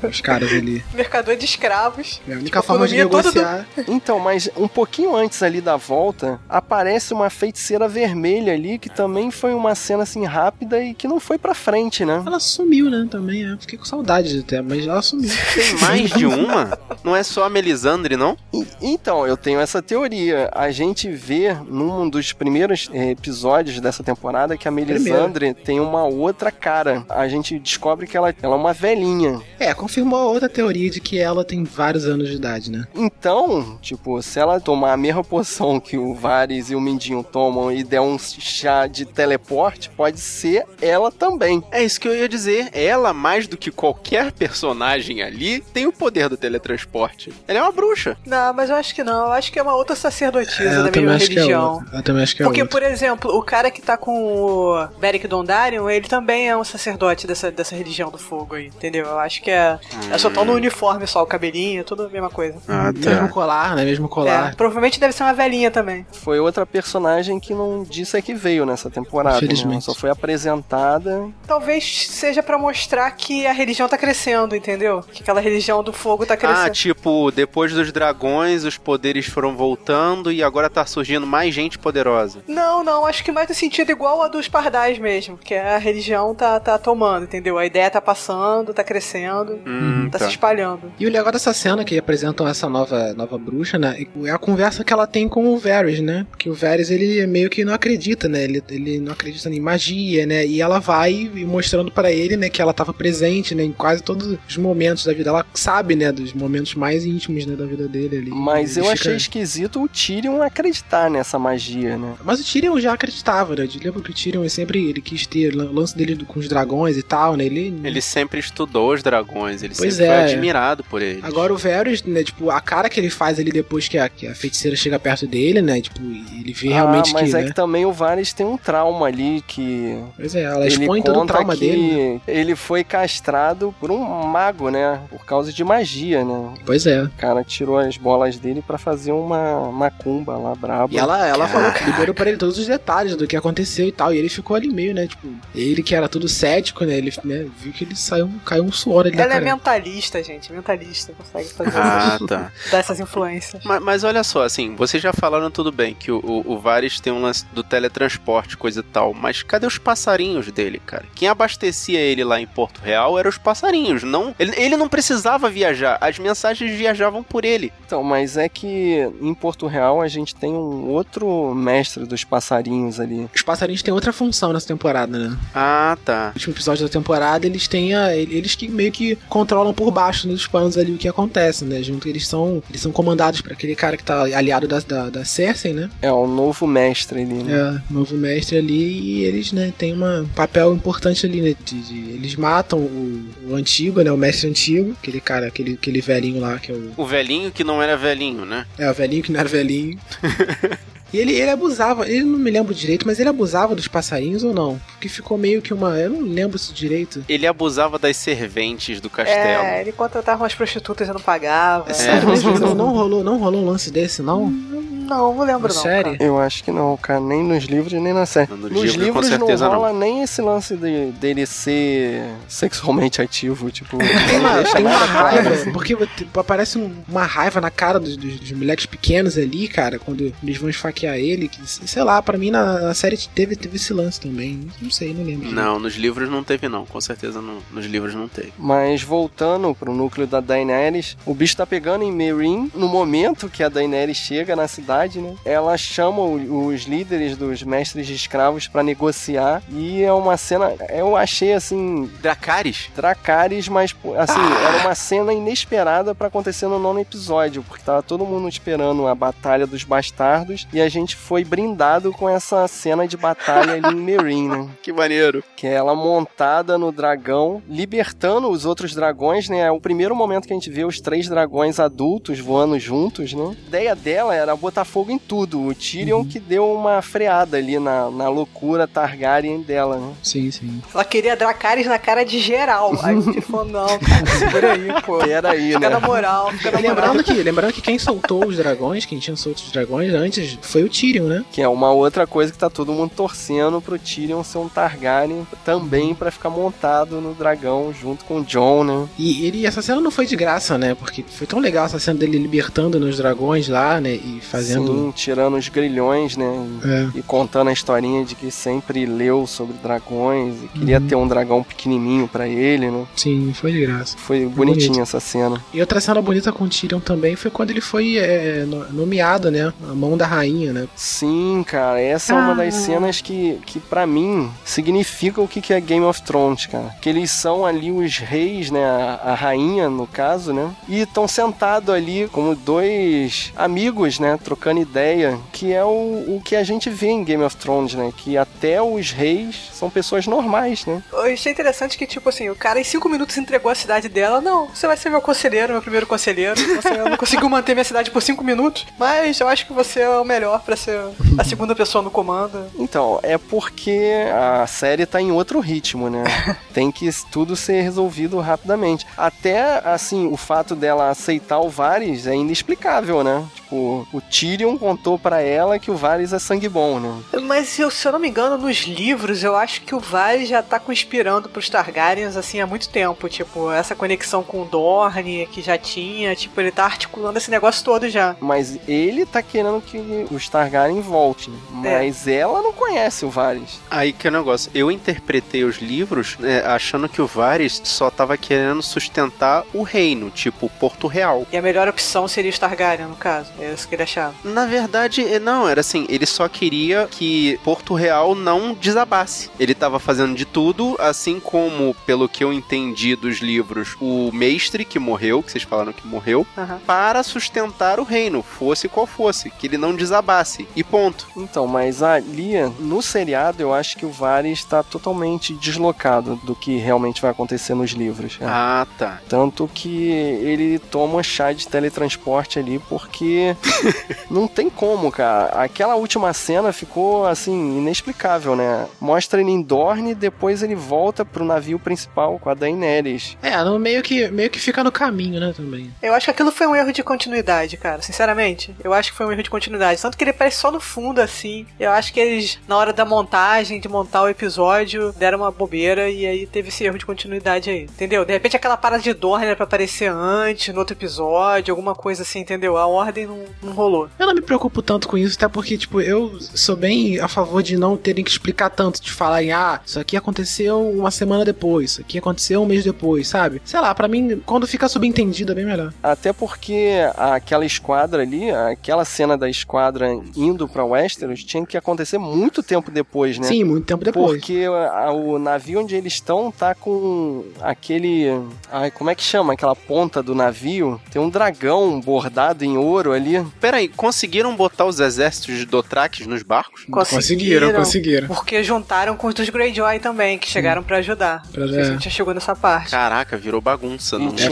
Os caras ali. Mercador de escravos. É a única forma de toda do- negociar. Então, mas um pouquinho antes ali da volta, aparece uma feiticeira vermelha ali, que também foi uma cena assim rápida e que não foi pra frente, né? Ela sumiu, né? Também. Eu fiquei com saudade até, mas ela sumiu. Tem mais de uma? Não é só a Melisandre, não? E- Então, eu tenho essa teoria. A gente vê num dos primeiros eh, episódios dessa temporada que a Melisandre tem uma outra cara. A gente descobre que ela, ela é uma velhinha. É, confirmou a outra teoria de que ela tem vários anos de idade, né? Então, tipo, se ela tomar a mesma poção que o Varys e o Mindinho tomam e der um chá de teleporte, pode ser ela também. É isso que eu ia dizer. Ela, mais do que qualquer personagem ali, tem o poder do teletransporte. Ela é uma bruxa. Não, mas eu acho que não. Eu acho que é uma outra sacerdotisa É, da mesma é religião. Eu também acho que é Porque, outra. por exemplo, o cara que tá com o Beric Dondarrion, ele também é um sacerdote dessa, dessa religião do fogo aí, entendeu? Eu acho que é, é só tão no uniforme só, o cabelinho, tudo a mesma coisa. Ah, Mesmo colar, né? Mesmo É, colar. provavelmente deve ser uma velhinha também. Foi outra personagem que não disse é que veio nessa temporada. Né? Infelizmente. Ela só foi apresentada. Talvez seja pra mostrar que a religião tá crescendo, entendeu? Que aquela religião do fogo tá crescendo. Ah, tipo, depois dos dragões, os poderes foram voltando e agora tá surgindo mais gente poderosa. Não, não, acho que mais no sentido igual a dos pardais mesmo, que a religião tá, tá tomando, entendeu? A ideia tá passando, tá crescendo, Hum, tá, tá. se espalhando. E o legal dessa cena que apresentam essa nova, nova bruxa, né? É a conversa que ela tem com o Varys, né? Porque o Varys, ele meio que não acredita, né? Ele, ele não acredita em magia, né? E ela vai e mostrando pra ele, né? Que ela tava presente, né? Em quase todos os momentos da vida. Ela sabe, né? Dos momentos mais íntimos, né? Da vida dele ali. Mas Ele eu fica- achei esquisito o Tyrion acreditar nessa magia, né? Mas o Tyrion já acreditava, né? Eu lembro que o Tyrion sempre ele quis ter o lance dele com os dragões e tal, né? Ele, Ele sempre estudou os dragões, ele Pois sempre é. foi admirado por eles. Agora o Varys, né, tipo, a cara que ele faz ali depois que a, que a feiticeira chega perto dele, né, tipo, ele vê realmente ah, mas que, é né, que também o Varys tem um trauma ali que. Pois é, ela ele expõe todo o trauma que dele. né? Ele foi castrado por um mago, né? Por causa de magia, né? Pois é. O cara tirou as bolas dele pra fazer uma macumba lá braba. E ela, ela falou que liberou pra ele todos os detalhes do que aconteceu e tal. E ele ficou ali meio, né? Tipo, ele que era tudo cético, né? Ele né, viu que ele saiu, caiu um suor ali Ela é mentalista, gente, mentalista, consegue fazer Ah, essas, tá. dar essas influências. Mas, mas olha só, assim, vocês já falaram tudo bem que o, o, o Varys tem um lance do teletransporte, coisa e tal, mas cadê os passarinhos dele, cara? Quem abastecia ele lá em Porto Real eram os passarinhos, não? Ele, ele não precisava viajar, as mensagens viajavam por ele. Então, mas é que em Porto Real a gente tem um outro mestre dos passarinhos ali. Os passarinhos têm outra função nessa temporada, né? Ah, tá. No último episódio da temporada, eles têm a, eles que meio que controlam por baixo nos panos ali o que acontece, né? Junto eles são, eles são comandados por aquele cara que tá aliado da, da, da Cersei, né? É o novo mestre ali, né? É, novo mestre ali e eles, né, tem um papel importante ali, né? De, de- eles matam o, o antigo, né? O mestre antigo, aquele cara, aquele, aquele velhinho lá que é o. O velhinho que não era velhinho, né? É, o velhinho que não era velhinho. E ele, ele abusava, ele não me lembro direito, mas ele abusava dos passarinhos ou não? Porque ficou meio que uma. Eu não lembro isso direito. Ele abusava das serventes do castelo. É, ele contratava umas prostitutas e não pagava. É sério mesmo? Não, não rolou, não rolou um lance desse, não? Não, não lembro não. Sério? cara. Eu acho que não, cara, nem nos livros nem na série. No Nos livro, com livros não certeza rola nem esse lance de, dele ser sexualmente ativo, tipo. Tem uma, tem uma raiva, assim. porque tipo, aparece um- uma raiva na cara dos, dos- dos moleques pequenos ali, cara, quando eles vão esfaquear ele, que, sei lá, pra mim na, na série teve, teve esse lance também. Não sei, não lembro. Não, nos livros não teve não, com certeza não, nos livros não teve. Mas voltando pro núcleo da Daenerys, o bicho tá pegando em Meereen no momento que a Daenerys chega na cidade né? Ela chama os líderes dos mestres de escravos pra negociar e é uma cena, eu achei assim, Dracarys? Dracarys, mas assim, era uma cena inesperada pra acontecer no nono episódio, porque tava todo mundo esperando a batalha dos bastardos e a gente foi brindado com essa cena de batalha ali em Meereen, né? Que maneiro. Que é ela montada no dragão, libertando os outros dragões, né? É o primeiro momento que a gente vê os três dragões adultos voando juntos, né? A ideia dela era botar fogo em tudo. O Tyrion que deu uma freada ali na, na loucura Targaryen dela, né? Sim, sim. Ela queria Dracarys na cara de geral. Aí o Tyrion falou, não, cara, segura aí, pô. Pera aí, Fica né? na moral, fica na E moral. lembrando que, lembrando que quem soltou os dragões, quem tinha solto os dragões antes, foi o Tyrion, né? Que é uma outra coisa que tá todo mundo torcendo pro Tyrion ser um Targaryen também pra ficar montado no dragão junto com o Jon, né? E ele, essa cena não foi de graça, né? Porque foi tão legal essa cena dele libertando nos dragões lá, né? E fazendo. Sim, tirando os grilhões, né? É. E contando a historinha de que sempre leu sobre dragões e queria Uhum. ter um dragão pequenininho pra ele, né? Sim, foi de graça. Foi bonitinha bonito. essa cena. E outra cena bonita com o Tyrion também foi quando ele foi é, no- nomeado, né? A mão da rainha, né? Sim, cara, essa é uma das Ah. cenas que, que para mim significa o que que é Game of Thrones, cara. Que eles são ali os reis, né, a, a rainha no caso, né? E estão sentados ali como dois amigos, né, trocando ideia, que é o, o que a gente vê em Game of Thrones, né? Que até os reis são pessoas normais, né? Eu achei interessante que, tipo assim, o cara em cinco minutos entregou a cidade dela. Não, você vai ser meu conselheiro, meu primeiro conselheiro. Você não conseguiu manter minha cidade por cinco minutos, mas eu acho que você é o melhor pra ser a segunda pessoa no comando. Então, é porque a série tá em outro ritmo, né? Tem que tudo ser resolvido rapidamente. Até, assim, o fato dela aceitar o Varys é inexplicável, né? Tipo, o Tyrion contou pra ela que o Varys é sangue bom, né? Mas eu, se eu não me engano, nos livros, eu acho que o Varys já tá conspirando pros Targaryens, assim, há muito tempo. Tipo, essa conexão com o Dorne, que já tinha, tipo, ele tá articulando esse negócio todo já. Mas ele tá querendo que os Targaryen voltem. Mas ela não conhece o Varys. Aí que é o negócio. Eu interpretei os livros né, achando que o Varys só tava querendo sustentar o reino, tipo Porto Real. E a melhor opção seria os Targaryen, no caso. É isso que ele achava. Na verdade, eh, não, era assim, ele só queria que Porto Real não desabasse. Ele tava fazendo de tudo, assim como, pelo que eu entendi dos livros, o mestre que morreu, que vocês falaram que morreu, Aham. para sustentar o reino, fosse qual fosse, que ele não desabasse. E ponto. Então, mas ali, no seriado, eu acho que o Varys tá totalmente deslocado do que realmente vai acontecer nos livros. né? Ah, tá. Tanto que ele toma chá de teletransporte ali, porque não tem como, cara. Aquela última cena ficou, assim, inexplicável, né? Mostra ele em Dorne, depois ele volta pro navio principal com a Daenerys. É, no meio que, meio que fica no caminho, né, também. Eu acho que aquilo foi um erro de continuidade, cara. Sinceramente, eu acho que foi um erro de continuidade. Tanto que ele parece só no fundo, assim. Eu acho que eles, na hora da montagem, de montar o episódio, deram uma bobeira e aí teve esse erro de continuidade aí. Entendeu? De repente aquela parada de Dorne era pra aparecer antes, no outro episódio, alguma coisa assim, entendeu? A ordem não, não rolou. Eu não me preocupo tanto com isso, até porque, tipo, eu sou bem a favor de não terem que explicar tanto, de falarem, ah, isso aqui aconteceu uma semana depois, isso aqui aconteceu um mês depois, sabe? Sei lá, pra mim, quando fica subentendido é bem melhor. Até porque aquela esquadra ali, aquela cena da esquadra indo pra Westeros tinha que acontecer muito tempo depois, né? Sim, muito tempo depois. Porque o navio onde eles estão tá com aquele. Ai, como é que chama? Aquela ponta do navio. Tem um dragão bordado em ouro ali. Peraí, conseguiram botar os exércitos de Dothraques nos barcos? Conseguiram, conseguiram. Porque juntaram com os dos Greyjoy também, que chegaram pra ajudar. Pra- a gente já chegou nessa parte. Caraca, virou bagunça. Não... Tinha-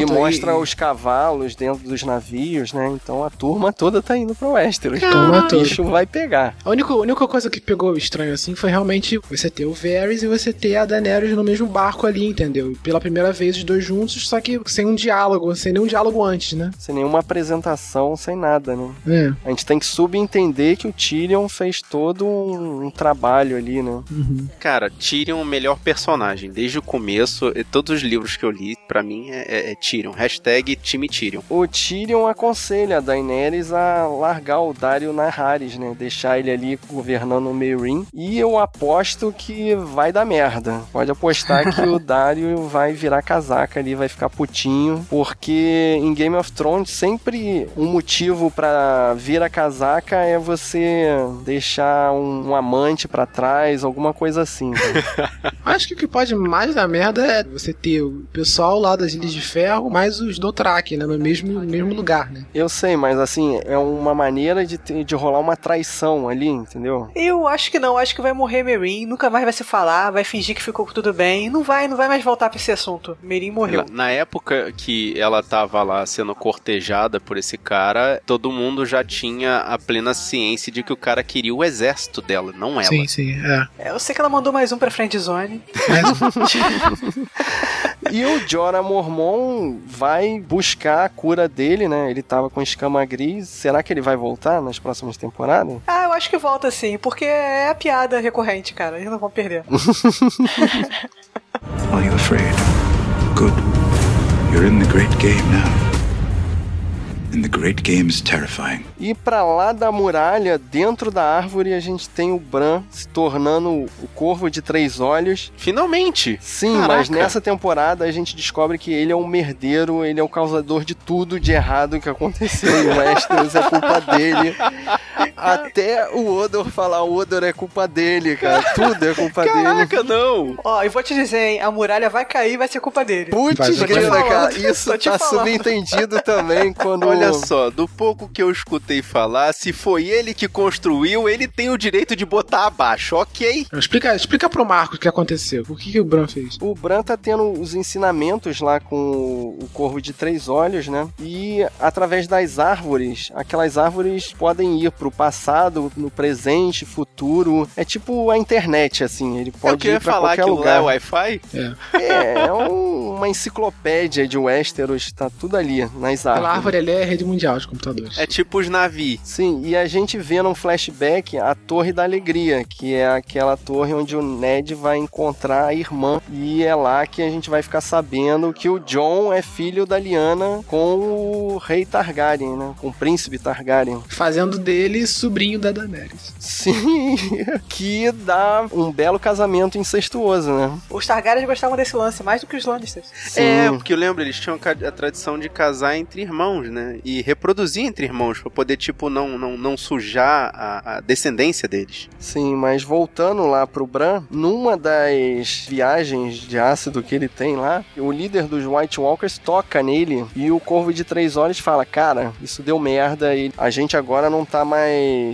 e mostra os cavalos dentro dos navios, né? Então a turma toda tá indo pro Westeros. Turma Então o toda. bicho vai pegar. A única, a única coisa que pegou estranho assim foi realmente você ter o Varys e você ter a Daenerys no mesmo barco ali, entendeu? Pela primeira vez os dois juntos, só que sem um diálogo, sem nenhum diálogo antes, né? Sem nenhuma apresentação, sem nada, né? É. A gente tem que subentender que o Tyrion fez todo um, um trabalho ali, né? Cara, Tyrion o melhor personagem. Desde o começo, e todos os livros que eu li, pra mim, é, é, é Tyrion. Hashtag time Tyrion. O Tyrion aconselha a Daenerys a largar o Dario Naharis, né? Deixar ele ali governando o Meereen. E eu aposto que vai dar merda. Pode apostar que o Dario vai virar casaca ali, vai ficar putinho. Porque em Game of Thrones, sempre um motivo pra vir a casaca é você deixar um, um amante pra trás, alguma coisa assim. né? Acho que o que pode mais dar merda é você ter o pessoal lá das Ilhas de Ferro, mais os Dothraki, né? No mesmo, mesmo lugar, né? Eu sei, mas assim, é uma maneira de, ter- de rolar uma traição ali, entendeu? Eu acho que não, acho que vai morrer Merin, nunca mais vai se falar, vai fingir que ficou tudo bem, não vai, não vai mais voltar pra esse assunto. Merin morreu. Na época que ela tava lá sendo cortejada por esse cara, todo mundo já tinha a plena ciência de que o cara queria o exército dela, não ela. Sim, sim, é. É, Eu sei que ela mandou mais um pra friend zone. E o Jorah Mormon vai buscar a cura dele, né? Ele tava com escama gris. Será que ele vai voltar nas próximas temporadas? Ah, eu acho que volta sim, porque é a piada recorrente, cara. Eles não vão perder. Are you afraid? Good. You're in the great game now. And the great game is terrifying. E pra lá da muralha, dentro da árvore, a gente tem o Bran se tornando o Corvo de Três Olhos. Finalmente! Sim, Caraca. mas nessa temporada a gente descobre que ele é um merdeiro, ele é o causador de tudo de errado que aconteceu em Westeros, é culpa dele. Até o Odor falar, o Odor é culpa dele, cara. Tudo é culpa dele. Caraca, não! Ó, e vou te dizer, hein, a muralha vai cair e vai ser culpa dele. Putz, grila, vai. cara. Isso te tá falando. subentendido também quando. Olha só, do pouco que eu escutei falar, se foi ele que construiu, ele tem o direito de botar abaixo, ok? Explica, explica pro Marcos o que aconteceu. O que, que o Bran fez? O Bran tá tendo os ensinamentos lá com o- o Corvo de Três Olhos, né? E através das árvores, aquelas árvores podem ir pro passado, no presente, futuro. É tipo a internet, assim. Ele eu pode queria ir pra falar qualquer que lá é lugar. Wi-Fi. É, é um- uma enciclopédia de Westeros, tá tudo ali, nas Aquela árvores. árvore ali é a rede mundial de computadores. É tipo os navios. Sim, e a gente vê num flashback a Torre da Alegria, que é aquela torre onde o Ned vai encontrar a irmã. E é lá que a gente vai ficar sabendo que o John é filho da Lyanna com o rei Targaryen, né? Com o príncipe Targaryen. Fazendo dele sobrinho da Daenerys. Sim, que dá um belo casamento incestuoso, né? Os Targaryens gostavam desse lance mais do que os Lannisters. É, porque eu lembro, eles tinham a tradição de casar entre irmãos, né? E reproduzir entre irmãos, pra poder, tipo, não, não, não sujar a, a descendência deles. Sim, mas voltando lá pro Bran, numa das viagens de ácido que ele tem lá, o líder dos White Walkers toca nele e o Corvo de Três Olhos fala: Cara, isso deu merda e a gente agora não tá mais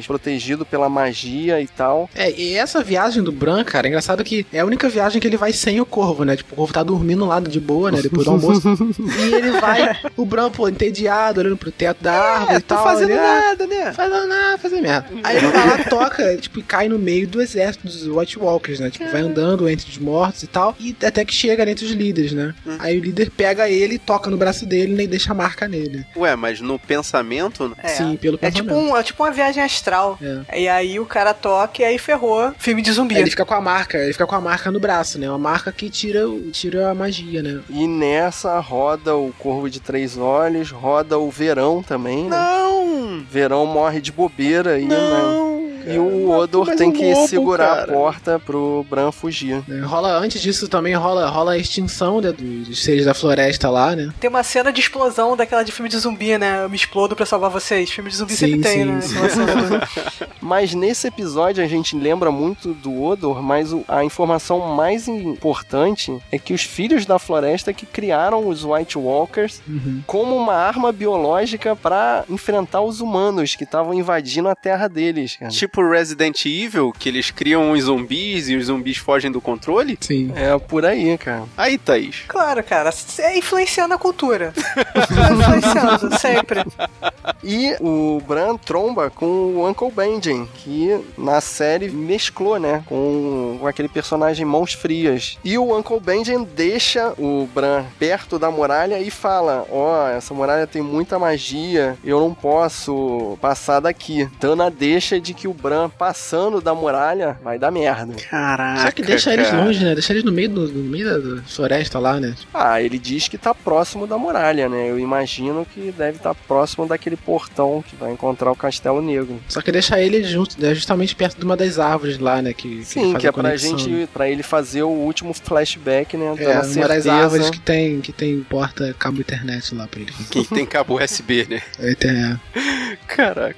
protegido pela magia e tal. É, e essa viagem do Bran, cara, é engraçado que é a única viagem que ele vai sem o Corvo, né? Tipo, o Corvo tá dormindo lá de boa, né? Depois do almoço. e ele vai, o Bran, pô, entediado, olhando pro teto da árvore e tal. fazendo ele, ah, nada, né? Fazendo nada, fazendo merda. Aí ele vai lá, toca, tipo, e cai no meio do exército dos White Walkers, né? Tipo, vai andando entre os mortos e tal, e até que chega entre os líderes, né? Aí o líder pega ele, toca no braço dele né, e deixa a marca nele. Ué, mas no pensamento. É. Sim, pelo É tipo, pensamento. um, é tipo uma viagem astral. É. E aí o cara toca e aí ferrou. Filme de zumbi. Aí ele fica com a marca, ele fica com a marca no braço, né? Uma marca que tira, o- tira a magia, né? E nessa roda o Corvo de Três Olhos, roda o Verão também, né? Não! Verão morre de bobeira aí, né? E o Odor mais tem um que lobo, segurar cara. a porta pro Bran fugir. É, Rola, antes disso também rola, rola a extinção né, dos seres da floresta lá, né? Tem uma cena de explosão daquela de filme de zumbi, né? Eu me explodo pra salvar vocês. Filme de zumbi Sim, sempre tem, sim, né? Aquela cena. Mas nesse episódio a gente lembra muito do Odor, mas a informação mais importante é que os filhos da floresta que criaram os White Walkers Uhum. como uma arma biológica pra enfrentar os humanos que estavam invadindo a terra deles, cara. Tipo Resident Evil, que eles criam os zumbis e os zumbis fogem do controle? Sim. É por aí, cara. Aí, Thaís. Claro, cara. É influenciando a cultura. Tá influenciando, sempre. E o Bran tromba com o Uncle Benjen, que na série mesclou, né, com, com aquele personagem Mãos Frias. E o Uncle Benjen deixa o Bran perto da muralha e fala: Ó, oh, essa muralha tem muita magia, eu não posso passar daqui. Dando a deixa de que o Bran passando da muralha vai dar merda. Caraca. Só que deixa cara. eles longe, né? Deixa eles no meio, do, no meio da, floresta lá, né? Ah, ele diz que tá próximo da muralha, né? Eu imagino que deve estar tá próximo daquele portão que vai encontrar o Castelo Negro. Só que deixa ele junto, né, justamente perto de uma das árvores lá, né? Que, Sim, que, que é pra gente, pra ele fazer o último flashback, né? É, uma das árvores que tem, que tem porta cabo internet lá pra ele. Que tem cabo USB, né? É, tem, Caraca.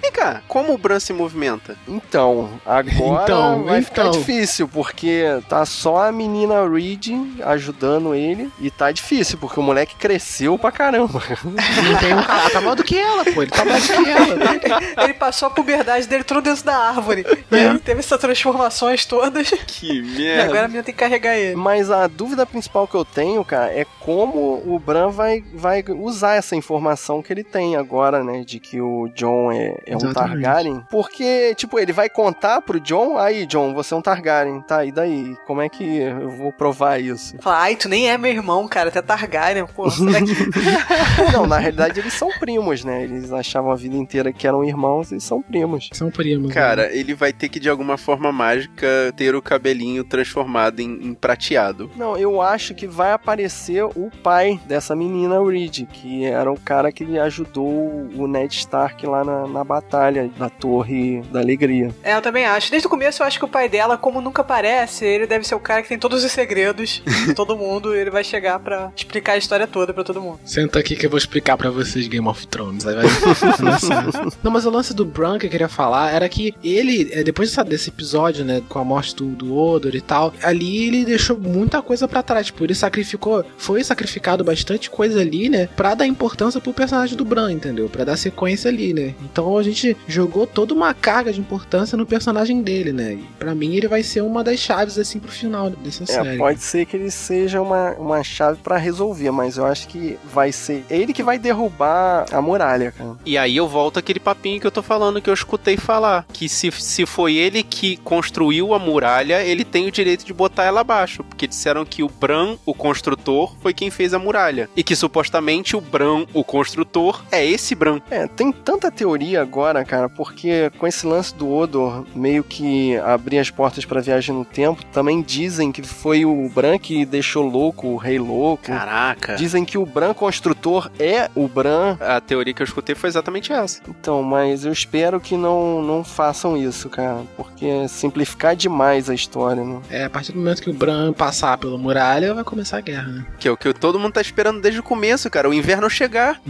Vem cá, como o Bran se movimenta? Então, agora então, vai então. ficar difícil, porque tá só a menina Reed ajudando ele e tá difícil, porque o moleque cresceu pra caramba. Não tem um cara, tá maior do que ela, pô, ele tá maior do que ela. ele passou a puberdade dele tudo dentro da árvore. E aí teve essas transformações todas. Que E merda. agora a menina tem que carregar ele. Mas a dúvida principal que eu tenho, cara, é como o Bran vai, vai usar essa informação que ele tem agora, né? De que o John é, é um. Targaryen. Porque, tipo, ele vai contar pro John, aí, John, você é um Targaryen, tá? E daí? Como é que eu vou provar isso? Fala, ai, tu nem é meu irmão, cara, até Targaryen, pô. será que- Não, na realidade eles são primos, né? Eles achavam a vida inteira que eram irmãos e são primos. São primos. né? Cara, ele vai ter que de alguma forma mágica ter o cabelinho transformado em, em prateado. Não, eu acho que vai aparecer o pai dessa menina Reed, que era o cara que ajudou o Ned Stark lá na, na batalha da Torre da Alegria. É, eu também acho. Desde o começo eu acho que o pai dela, como nunca aparece, ele deve ser o cara que tem todos os segredos de todo mundo e ele vai chegar pra explicar a história toda pra todo mundo. Senta aqui que eu vou explicar pra vocês Game of Thrones. Aí vai. Não, mas o lance do Bran que eu queria falar era que ele, é, depois dessa- desse episódio, né, com a morte do, do Odor e tal, ali ele deixou muita coisa pra trás. Tipo, ele sacrificou, foi sacrificado bastante coisa ali, né, pra dar importância pro personagem do Bran, entendeu? Pra dar sequência ali, né. Então a gente jogou toda uma carga de importância no personagem dele, né. E pra mim ele vai ser uma das chaves, assim, pro final dessa É, série. pode ser que ele seja uma, uma chave pra resolver, mas eu acho que vai ser ele que vai derrubar a muralha, cara. E aí eu volto aquele papinho que eu tô falando, que eu escutei falar. Que se, se foi ele que construiu a muralha, ele tem o direito de botar ela abaixo. Porque disseram que o Bran, o construtor, foi quem fez a muralha. E que supostamente o Bran, o construtor, é esse Bran. É, tem tanta teoria agora, cara, porque com esse lance do Odor meio que abrir as portas pra viagem no tempo, também dizem que foi o Bran que deixou louco o Rei Louco. Caraca. Dizem que o Bran construtor é o Bran. A teoria que eu escutei foi exatamente essa. Então, mas eu espero que não, não façam isso, cara, porque é simplificar demais a história, né? É, a partir do momento que o Bran passar pela muralha, vai começar a guerra, né? Que é o que todo mundo tá esperando desde o começo, cara. O inverno chegar.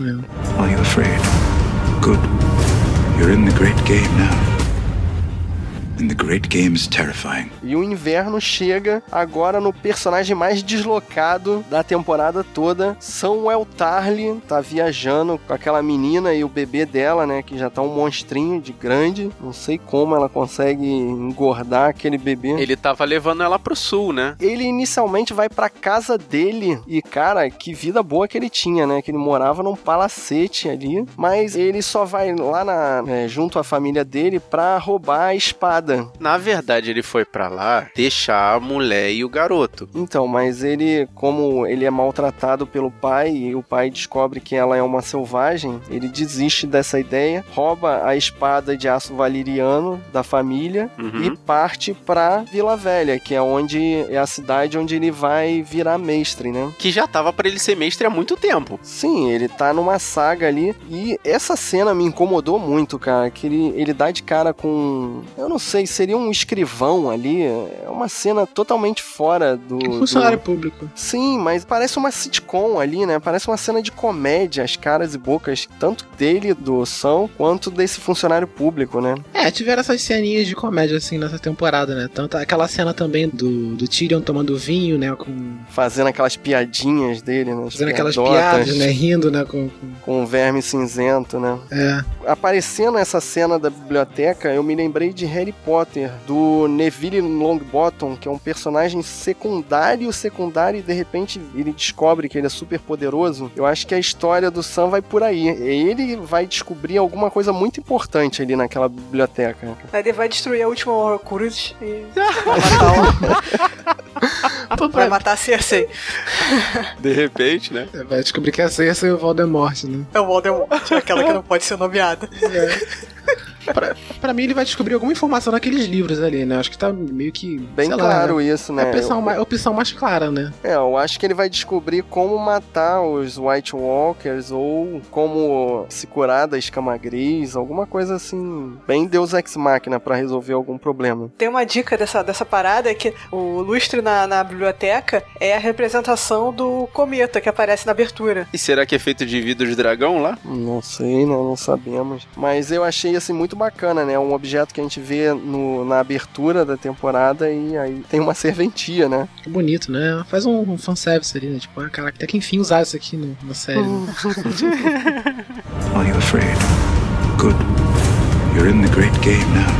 Are you afraid? Good. You're in the great game now. And the great game is terrifying. E o inverno chega agora no personagem mais deslocado da temporada toda. Samuel Tarly tá viajando com aquela menina e o bebê dela, né? Que já tá um monstrinho de grande. Não sei como ela consegue engordar aquele bebê. Ele tava levando ela pro sul, né? Ele inicialmente vai pra casa dele e, cara, que vida boa que ele tinha, né? Que ele morava num palacete ali, mas ele só vai lá na, é, junto à família dele pra roubar a espada. Na verdade, ele foi pra lá deixar a mulher e o garoto. Então, mas ele, como ele é maltratado pelo pai e o pai descobre que ela é uma selvagem, ele desiste dessa ideia, rouba a espada de aço valeriano da família Uhum. e parte pra Vila Velha, que é onde é a cidade onde ele vai virar mestre, né? Que já tava pra ele ser mestre há muito tempo. Sim, ele tá numa saga ali e essa cena me incomodou muito, cara, que ele, ele dá de cara com, eu não sei, seria um escrivão ali, é uma cena totalmente fora do... Um funcionário do... público. Sim, mas parece uma sitcom ali, né? Parece uma cena de comédia, as caras e bocas, tanto dele, do São, quanto desse funcionário público, né? É, tiveram essas ceninhas de comédia assim nessa temporada, né? Tanto aquela cena também do, do Tyrion tomando vinho, né? Com. Fazendo aquelas piadinhas dele, né? As Fazendo aquelas piadas, né? Rindo, né? Com, com... Com o verme cinzento, né? É. Aparecendo essa cena da biblioteca, eu me lembrei de Harry Potter do Neville Longbottom, que é um personagem secundário, secundário, e de repente ele descobre que ele é super poderoso, eu acho que a história do Sam vai por aí. Ele vai descobrir alguma coisa muito importante ali naquela biblioteca. Aí ele vai destruir a última Horcrux e vai matar o... Vai matar a Cersei. De repente, né? Vai descobrir que a Cersei é o Voldemort, né? É o Voldemort, aquela que não pode ser nomeada. Pra, pra mim, ele vai descobrir alguma informação naqueles livros ali, né? Acho que tá meio que. Bem sei claro lá, né? isso, né? É a opção, Eu- mais, a opção mais clara, né? É, eu acho que ele vai descobrir como matar os White Walkers ou como se curar da escama gris, alguma coisa assim, bem Deus Ex Machina pra resolver algum problema. Tem uma dica dessa, dessa parada é que o lustre na, na biblioteca é a representação do cometa que aparece na abertura. E será que é feito de vidro de dragão lá? Não sei, né? Não sabemos. Mas eu achei assim muito bacana, né? Um objeto que a gente vê no, na abertura da temporada e aí tem uma serventia, né? Que bonito, né? Faz um, um fanservice ali, né? Tipo, ah, caraca, até que enfim usar isso aqui no- na série. né? Are you afraid? Good. You're in the great game now.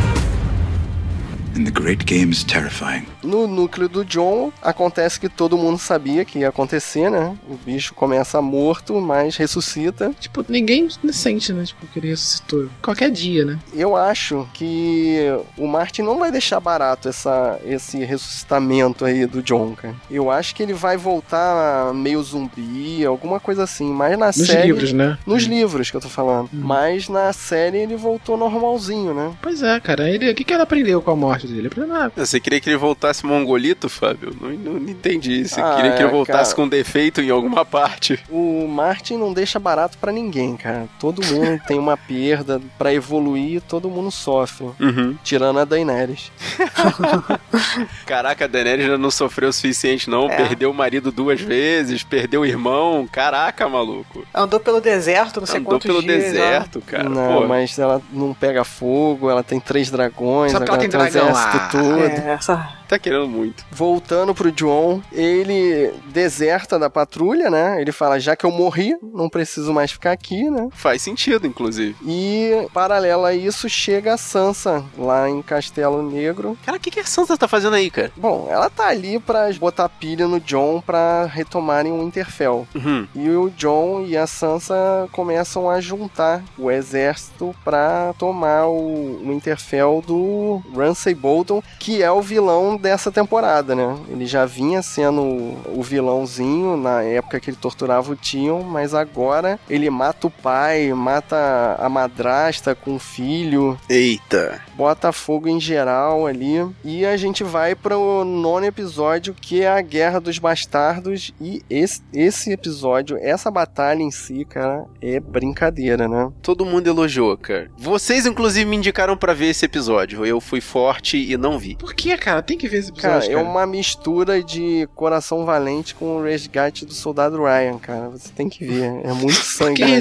And the great game is terrifying. No núcleo do John, acontece que todo mundo sabia que ia acontecer, né? O bicho começa morto, mas ressuscita. Tipo, ninguém sente, né? Tipo, que ele ressuscitou. Qualquer dia, né? Eu acho que o Martin não vai deixar barato essa, esse ressuscitamento aí do John, cara. Eu acho que ele vai voltar meio zumbi, alguma coisa assim. Mas na Nos série. livros, né? Nos livros que eu tô falando. Mas na série ele voltou normalzinho, né? Pois é, cara. Ele, o que, que ele aprendeu com a morte dele? Ele aprendeu nada. Você queria que ele voltasse mongolito, Fábio? Não, não, não entendi. Você Ah, queria que ele é, voltasse cara. com defeito em alguma parte. O Martin não deixa barato pra ninguém, cara. Todo mundo tem uma perda pra evoluir, todo mundo sofre. Uhum. Tirando a Daenerys. Caraca, a Daenerys já não sofreu o suficiente, não. É. Perdeu o marido duas vezes, perdeu o irmão. Caraca, maluco. Andou pelo deserto, não sei Andou quantos pelo dias. deserto, cara. não, Pô. mas ela não pega fogo, ela tem três dragões, Só agora ela tem tem dragão lá. todo. É, essa... Tá querendo muito. Voltando pro John, ele deserta da patrulha, né? Ele fala, já que eu morri, não preciso mais ficar aqui, né? Faz sentido, inclusive. E, paralelo a isso, chega a Sansa, lá em Castelo Negro. Cara, o que, que a Sansa tá fazendo aí, cara? Bom, ela tá ali pra botar pilha no John pra retomarem o Winterfell. Uhum. E o John e a Sansa começam a juntar o exército pra tomar o Winterfell do Ramsay Bolton, que é o vilão dessa temporada, né? Ele já vinha sendo o vilãozinho na época que ele torturava o Tion, mas agora ele mata o pai, mata a madrasta com o filho, Eita. bota fogo em geral ali. E a gente vai pro nono episódio, que é a Guerra dos Bastardos. E esse, esse episódio, essa batalha em si, cara, é brincadeira, né? Todo mundo elogiou, cara. Vocês, inclusive, me indicaram pra ver esse episódio. Eu fui forte e não vi. Por que, cara? Tem que ver esse Cara, episódio, é cara. uma mistura de Coração Valente com o resgate do Soldado Ryan, cara. Você tem que ver. É muito sangue.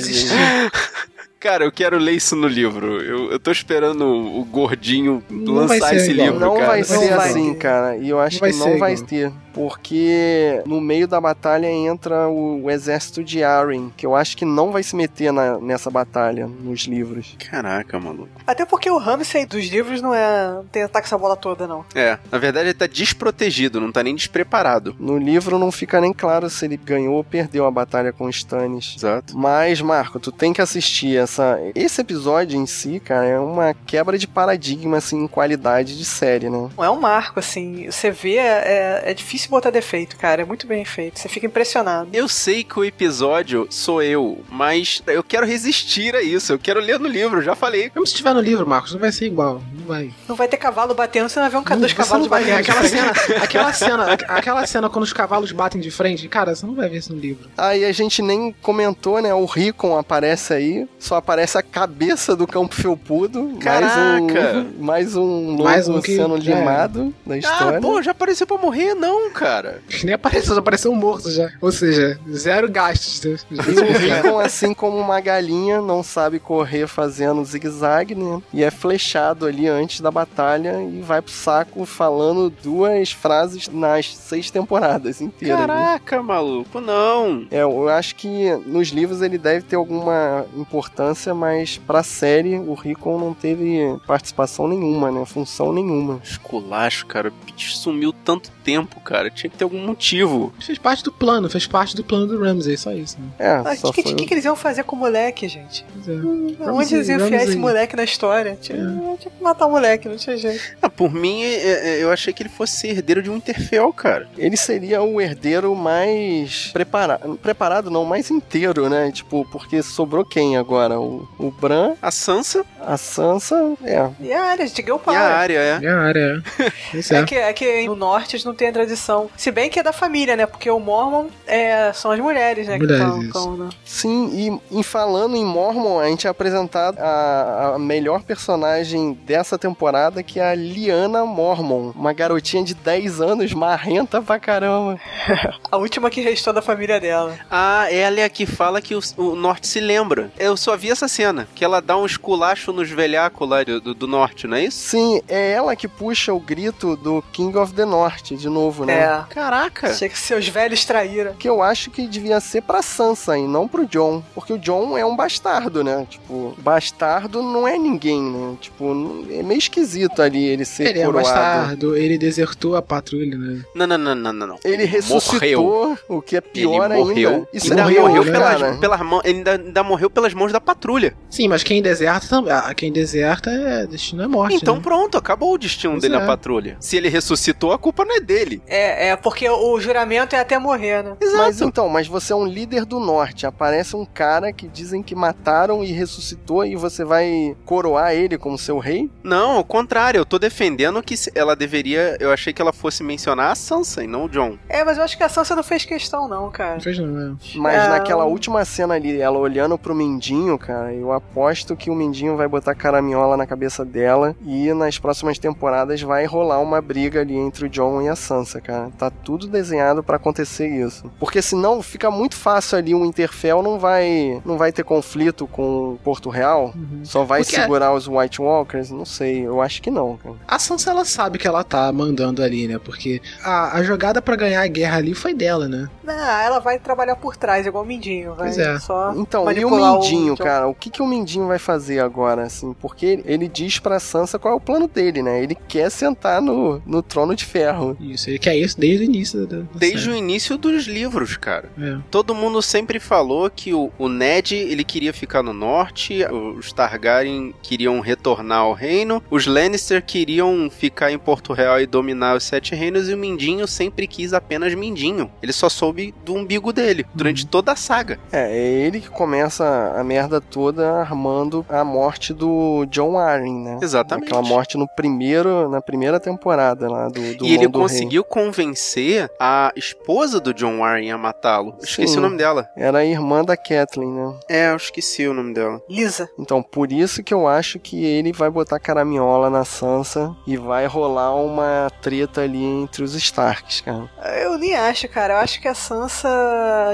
Cara, eu quero ler isso no livro. Eu, eu tô esperando o gordinho Não lançar ser esse igual. livro, Não cara. vai Não ser vai assim, ter. cara. E eu acho Não vai que não ser vai igual. ter. Porque no meio da batalha entra o, o exército de Arryn, que eu acho que não vai se meter na- nessa batalha nos livros. Caraca, maluco. Até porque o Ramsay dos livros não é. não tem ataque essa bola toda, não. É, na verdade ele tá desprotegido, não tá nem despreparado. No livro não fica nem claro se ele ganhou ou perdeu a batalha com o Stannis. Exato. Mas, Marco, tu tem que assistir essa. Esse episódio em si, cara, é uma quebra de paradigma, assim, em qualidade de série, né? Não é um marco, assim. Você vê, é, é difícil botar defeito, cara. É muito bem feito. Você fica impressionado. Eu sei que o episódio sou eu, mas eu quero resistir a isso. Eu quero ler no livro, já falei. Mesmo se tiver no livro, Marcos, não vai ser igual. Não vai. Não vai ter cavalo batendo, você vai ver um Não, dois cavalos não batendo. Aquela cena, aquela cena, aquela cena quando os cavalos batem de frente, cara, você não vai ver isso no livro. Aí a gente nem comentou, né? O Rickon aparece aí, só aparece a cabeça do campo felpudo. Caraca! Mais um, mais um lobo Mais um que- sendo é. limado da história. Ah, pô, já apareceu pra morrer, não. Cara. Nem apareceu, só apareceu morto já. Ou seja, zero gastos. Né? E o Rickon, assim como uma galinha, não sabe correr fazendo zigue-zague, né? E é flechado ali antes da batalha e vai pro saco falando duas frases nas seis temporadas inteiras. né? Caraca, maluco, não. É, eu acho que nos livros ele deve ter alguma importância, mas pra série o Rickon não teve participação nenhuma, né? Função nenhuma. Esculacho, cara. O bicho sumiu tanto tempo, cara. Tinha que ter algum motivo. Fez parte do plano, fez parte do plano do Ramsey, só isso. Né? É, Ah, só O que, foi... que, que eles iam fazer com o moleque, gente? É. Hum, Ramsey- Onde eles iam enfiar Ramsey- esse moleque na história? Tinha, tinha que matar o moleque, não tinha jeito. Ah, por mim, é- é- eu achei que ele fosse herdeiro de um Interfell, cara. Ele seria o herdeiro mais preparado. Preparado não, mais inteiro, né? Tipo, porque sobrou quem agora? O, o Bran, A Sansa a Sansa, é. E a área, a gente ganhou o e pau. a área, é. É a área, é. É é. que, é que no norte eles não tem a tradição. Se bem que é da família, né? Porque o Mormon é, são as mulheres, né? Mulheres, que tão, tão, né? Sim, e em falando em Mormon, a gente é apresentado a, a melhor personagem dessa temporada, que é a Liana Mormon. Uma garotinha de 10 anos, marrenta pra caramba. A última que restou da família dela. Ah, ela é a que fala que o, o norte se lembra. Eu só vi essa cena, que ela dá um esculacho nos velhacos lá do, do, do norte, não é isso? Sim, é ela que puxa o grito do King of the North, de novo, né? É. Caraca. Achei que seus velhos traíram. Que eu acho que devia ser pra Sansa e não pro John. Porque o John é um bastardo, né? Tipo, bastardo não é ninguém, né? Tipo, é meio esquisito ali ele ser Ele é um coroado. bastardo, ele desertou a patrulha, né? Não, não, não, não, não. não. Ele ressuscitou, o que é pior ele morreu. ainda. Isso ainda morreu, morreu pior, pelas, pelas mãos. Ele ainda, ainda morreu pelas mãos da patrulha. Sim, mas quem deserta também. Ah, Quem deserta é destino é morte. então né? pronto, acabou o destino Pois dele é. na patrulha. Se ele ressuscitou, a culpa não é dele. É, é porque o juramento é até morrer, né? Mas então, mas você é um líder do norte. Aparece um cara que dizem que mataram e ressuscitou e você vai coroar ele como seu rei? Não, ao contrário, eu tô defendendo que ela deveria. Eu achei que ela fosse mencionar a Sansa e não o John. É, mas eu acho que a Sansa não fez questão, não, cara. Não fez não, é. Mas É, naquela última cena ali, ela olhando pro Mindinho, cara, eu aposto que o Mindinho vai botar caraminhola na cabeça dela e nas próximas temporadas vai rolar uma briga ali entre o John e a Sansa, cara. Tá tudo desenhado pra acontecer isso. Porque senão fica muito fácil ali o Interfell não vai não vai ter conflito com Porto Real, só vai Porque- segurar os White Walkers, não sei, eu acho que não, cara. A Sansa ela sabe que ela tá mandando ali, né? Porque a, a jogada pra ganhar a guerra ali foi dela, né? Não, ela vai trabalhar por trás, igual o Mindinho. Vai Pois é. só Então, e o Mindinho, John. cara? O que, que o Mindinho vai fazer agora, assim? Porque ele, diz pra Sansa qual é o plano dele, né? Ele quer sentar no, no trono de ferro. Isso, ele quer isso desde o início da, da Desde série. o início dos livros, cara. É. Todo mundo sempre falou que o, o Ned ele queria ficar no norte, os Targaryen queriam retornar ao reino, os Lannister queriam ficar em Porto Real e dominar os Sete Reinos e o Mindinho sempre quis apenas Mindinho. Ele só soube do umbigo dele durante toda a saga. É, é ele que começa a merda toda armando a morte do John Arryn, né? Exatamente. Aquela morte no primeiro, na primeira temporada lá do, do e ele do Rei. conseguiu convencer a esposa do John Arryn a matá-lo. Esqueci Sim. o nome dela. Era a irmã da Kathleen, né? É, eu esqueci o nome dela. Lisa. Então, por isso que eu acho que ele vai botar caraminhola na Sansa e vai rolar uma treta ali entre os Starks, cara. Eu nem acho, cara. Eu acho que a Sansa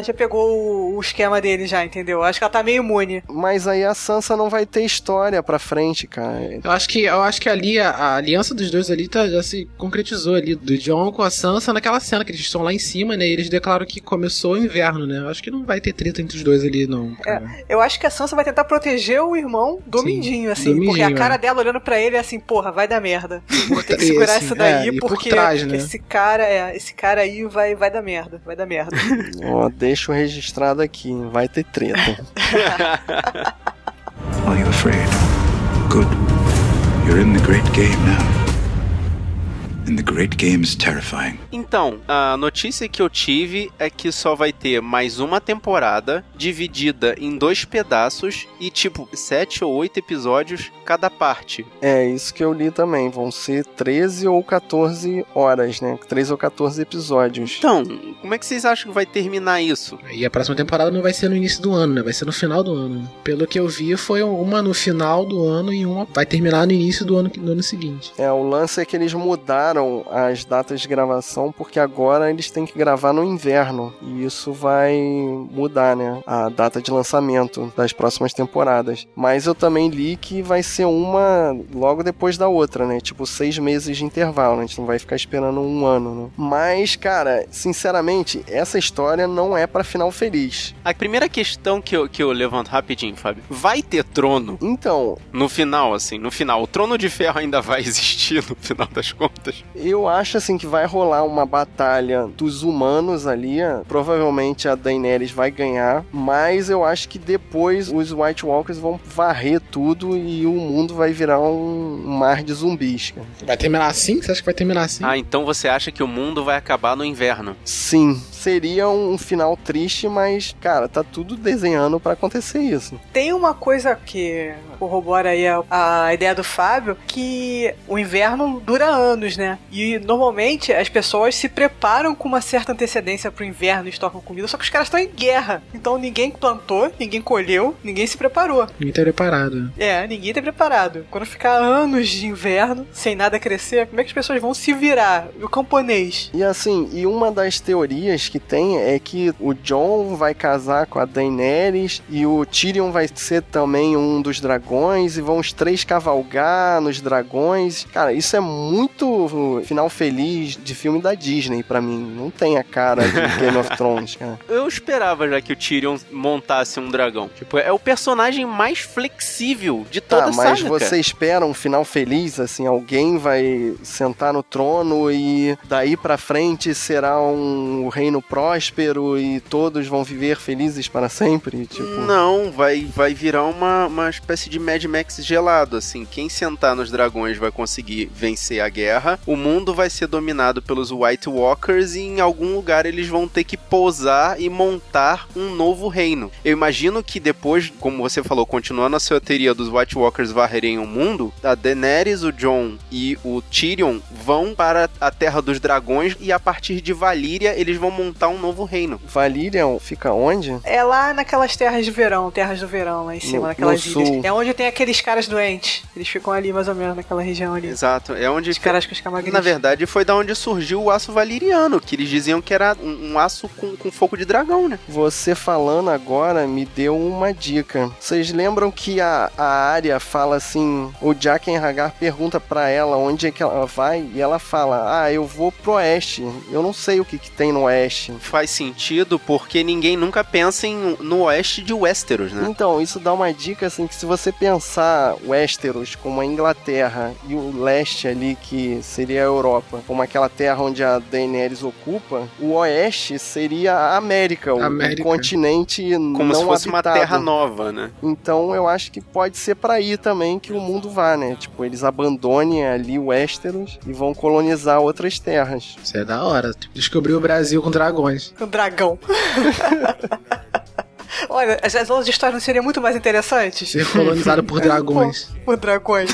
já pegou o- o esquema dele já, entendeu? Eu acho que ela tá meio imune. Mas aí a Sansa não vai ter história pra frente, cara. Eu acho que eu acho que ali a, a aliança dos dois ali tá, já se concretizou ali do John com a Sansa naquela cena que eles estão lá em cima, né? E eles declaram que começou o inverno, né? Eu acho que não vai ter treta entre os dois ali não. cara. Eu acho que a Sansa vai tentar proteger o irmão do Sim, Mindinho, do assim. porque Mindinho, a cara é. dela olhando pra ele é assim, porra, vai dar merda. Vou ter que E, segurar isso daí, é, e por porque trás, né? esse cara, é, esse cara aí vai, vai dar merda. Vai dar merda. Ó, deixo registrado aqui, vai ter treta. Are you afraid? Good. You're in the great game now. And the great game is terrifying. Então, a notícia que eu tive é que só vai ter mais uma temporada dividida em dois pedaços e tipo sete ou oito episódios cada parte. É, isso que eu li também. Vão ser 13 ou 14 horas, né? 13 ou 14 episódios. Então, como é que vocês acham que vai terminar isso? E a próxima temporada não vai ser no início do ano, né? Vai ser no final do ano. Pelo que eu vi, foi uma no final do ano e uma vai terminar no início do ano, do ano seguinte. É, o lance é que eles mudaram mudaram as datas de gravação porque agora eles têm que gravar no inverno e isso vai mudar, né, a data de lançamento das próximas temporadas. Mas eu também li que vai ser uma logo depois da outra, né? Tipo seis meses de intervalo, né? a gente não vai ficar esperando um ano, né? Mas, cara, sinceramente, essa história não é para final feliz. A primeira questão que eu, que eu levanto rapidinho, Fábio, vai ter trono? Então, no final, assim, no final, o trono de ferro ainda vai existir no final das contas? Eu acho assim que vai rolar uma batalha dos humanos ali. Provavelmente a Daenerys vai ganhar, mas eu acho que depois os White Walkers vão varrer tudo e o mundo vai virar um mar de zumbis. Cara. Vai terminar assim? Você acha que vai terminar assim? Ah, então você acha que o mundo vai acabar no inverno? Sim, seria um final triste, mas, cara, tá tudo desenhando para acontecer isso. Tem uma coisa que corrobora aí a, a, ideia do Fábio, que o inverno dura anos, né? E normalmente as pessoas se preparam com uma certa antecedência pro inverno e estocam comida, só que os caras estão em guerra. Então ninguém plantou, ninguém colheu, ninguém se preparou. Ninguém tá preparado. É, ninguém tá preparado. Quando ficar anos de inverno, sem nada crescer, como é que as pessoas vão se virar? O camponês. E assim, e uma das teorias que tem é que o John vai casar com a Daenerys e o Tyrion vai ser também um dos dragões e vão os três cavalgar nos dragões. Cara, isso é muito final feliz de filme da Disney para mim. Não tem a cara de Game of Thrones, cara. Eu esperava já que o Tyrion montasse um dragão. Tipo, é o personagem mais flexível de toda tá, a mas saga, você cara. espera um final feliz, assim, alguém vai sentar no trono e daí para frente será um reino próspero e todos vão viver felizes para sempre, tipo... Não, vai, vai virar uma, uma espécie de Mad Max gelado, assim. Quem sentar nos dragões vai conseguir vencer a guerra. O mundo vai ser dominado pelos White Walkers e em algum lugar eles vão ter que pousar e montar um novo reino. Eu imagino que depois, como você falou, continuando a sua teoria dos White Walkers varrerem o mundo, a Daenerys, o Jon e o Tyrion vão para a Terra dos Dragões e a partir de Valíria eles vão montar um novo reino. Valíria fica onde? É lá naquelas terras de verão, terras do verão, lá em cima, No- naquelas no ilhas. sul. É onde tem aqueles caras doentes. Eles ficam ali mais ou menos naquela região ali. Exato, é onde Os caras com os camagris. Na verdade, foi da onde surgiu o aço valiriano, que eles diziam que era um, um aço com, com fogo de dragão, né? Você falando agora me deu uma dica. Vocês lembram que a, a área fala assim, o Jaqen Hagar pergunta pra ela onde é que ela vai e ela fala: "Ah, eu vou pro oeste. Eu não sei o que que tem no oeste". Faz sentido porque ninguém nunca pensa em, no oeste de Westeros, né? Então, isso dá uma dica assim que se você pensar Westeros como a Inglaterra e o leste ali que seria a Europa, como aquela terra onde a Daenerys ocupa, o oeste seria a América, o, América. continente Como não se fosse uma habitado. terra nova, né? Então eu acho que pode ser pra aí também que o mundo vá, né? Tipo, eles abandonem ali o Westeros e vão colonizar outras terras. Isso é da hora. Descobrir o Brasil com dragões. O dragão. Olha, as, as outras histórias não seriam muito mais interessantes? Ser colonizado por dragões. Por dragões.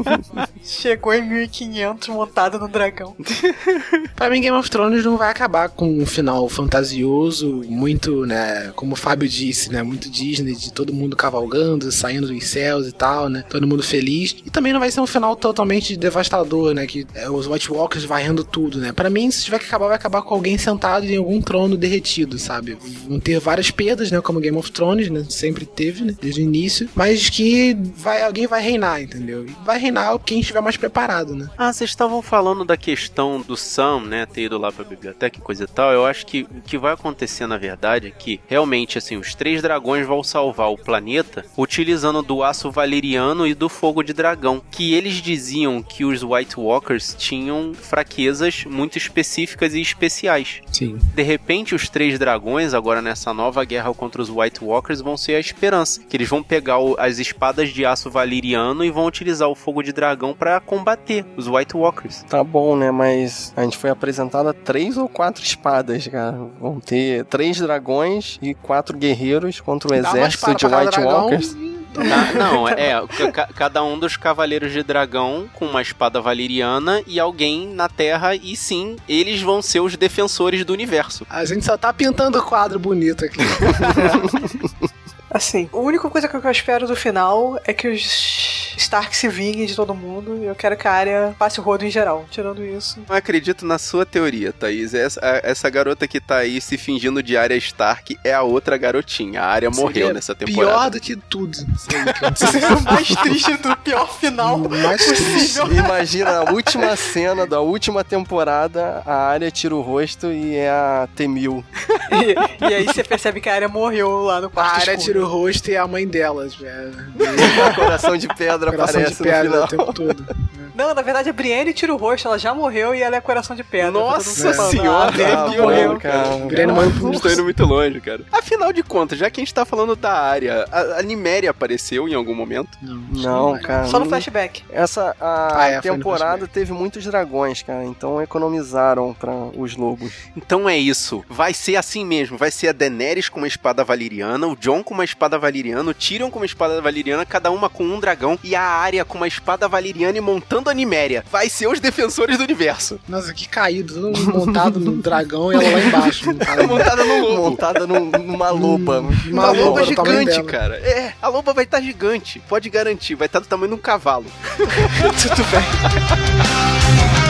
Chegou em 1500 montado no dragão. Pra mim, Game of Thrones não vai acabar com um final fantasioso, muito, né? Como o Fábio disse, né? Muito Disney, de todo mundo cavalgando, saindo dos céus e tal, né? Todo mundo feliz. E também não vai ser um final totalmente devastador, né? Que é, os White Walkers varrendo tudo, né? Pra mim, se tiver que acabar, vai acabar com alguém sentado em algum trono derretido, sabe? Vão ter várias perdas, né? Como Game of Thrones, né? Sempre teve, né? Desde o início. Mas que vai, alguém vai reinar, entendeu? E vai reinar quem estiver mais preparado, né? Ah, vocês estavam falando da questão do Sam, né, ter ido lá pra biblioteca e coisa e tal. Eu acho que o que vai acontecer, na verdade, é que realmente, assim, os três dragões vão salvar o planeta utilizando do aço valeriano e do fogo de dragão. Que eles diziam que os White Walkers tinham fraquezas muito específicas e especiais. Sim. De repente, os três dragões, agora nessa nova guerra contra os White Walkers, vão ser a esperança. Que eles vão pegar o- as espadas de aço valeriano e vão utilizar o fogo de dragão pra combater os White Walkers. Tá bom, né? Mas a gente foi apresentada três ou quatro espadas, cara. Vão ter três dragões e quatro guerreiros contra o Dá exército de White Walkers. Tá? Não, é, ca- cada um dos cavaleiros de dragão com uma espada valeriana e alguém na Terra, e sim, eles vão ser os defensores do universo. A gente só tá pintando o quadro bonito aqui. Assim, a única coisa que eu espero do final é que os Stark se vingue de todo mundo e eu quero que a área passe o rodo em geral. Tirando isso. Não acredito na sua teoria, Thaís. Essa, a- essa garota que tá aí se fingindo de Arya Stark é a outra garotinha. A Arya morreu Seria nessa temporada. Pior do que tudo. Seria o mais triste do pior final Mais triste. Imagina a última cena da última temporada, a área tira o rosto e é a Temil. E, e aí você percebe que a área morreu lá no A quarto área escuro. O rosto e a mãe delas, velho. Coração de pedra Coração aparece de pedra no o final. tempo todo. Não, na verdade a Brienne tira o rosto, ela já morreu e ela é coração de pedra. Nossa mundo falando, senhora, ah, que morreu. cara. Brienne morreu Estou indo muito longe, cara. Afinal de contas, já que a gente tá falando da área, a, a Niméria apareceu em algum momento? Não, cara. Só no não- flashback. Essa a Ah, é, temporada teve muitos dragões, cara. Então economizaram pra os lobos. Então é isso. Vai ser assim mesmo. Vai ser a Daenerys com uma espada valeriana, o Jon com uma espada valeriana, o Tyrion com uma espada valeriana, cada uma com um dragão, e a Arya com uma espada valeriana e montando a Niméria. Vai ser os defensores do universo. Nossa, que caído. Todo mundo montado no dragão e ela lá embaixo. montada. No lobo. Montada num- numa loba. Uma loba loba gigante, cara. É, a loba vai estar gigante. Pode garantir, vai estar do tamanho de um cavalo. Tudo bem.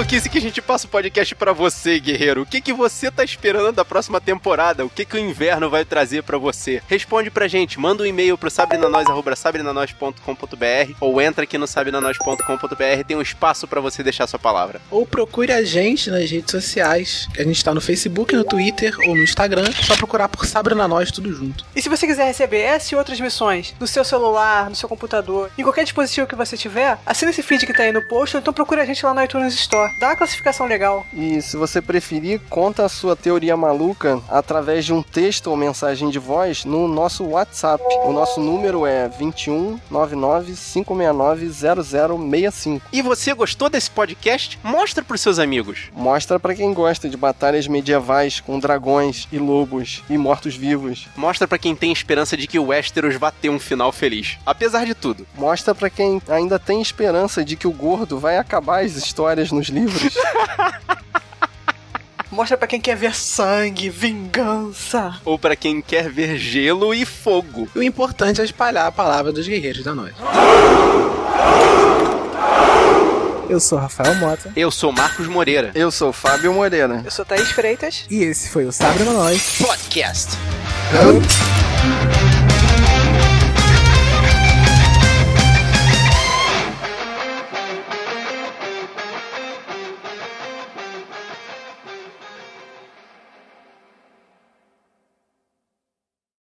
Maluquice que a gente passa o podcast pra você, guerreiro. O que que você tá esperando da próxima temporada? O que que o inverno vai trazer pra você? Responde pra gente, manda um e-mail pro sabrenanois@sabrenanois.com.br ou entra aqui no sabrenanois.com.br, tem um espaço pra você deixar sua palavra. Ou procure a gente nas redes sociais. A gente tá no Facebook, no Twitter ou no Instagram. Só procurar por Sabrina Nós, tudo junto. E se você quiser receber essa e outras missões no seu celular, no seu computador, em qualquer dispositivo que você tiver, assina esse feed que tá aí no post, ou então procura a gente lá no iTunes Store. Dá uma classificação legal. E se você preferir, conta a sua teoria maluca através de um texto ou mensagem de voz no nosso WhatsApp. O nosso número é 21 99 569 0065. E você gostou desse podcast? Mostra pros seus amigos. Mostra pra quem gosta de batalhas medievais com dragões e lobos e mortos-vivos. Mostra pra quem tem esperança de que o Westeros vá ter um final feliz. Apesar de tudo. Mostra pra quem ainda tem esperança de que o gordo vai acabar as histórias nos livros. Mostra pra quem quer ver sangue, vingança. Ou pra quem quer ver gelo e fogo. E o importante é espalhar a palavra dos guerreiros da noite. Eu sou Rafael Mota. Eu sou Marcos Moreira. Eu sou Fábio Moreira. Eu sou Thaís Freitas. E esse foi o Sabre Nós. Podcast. Podcast.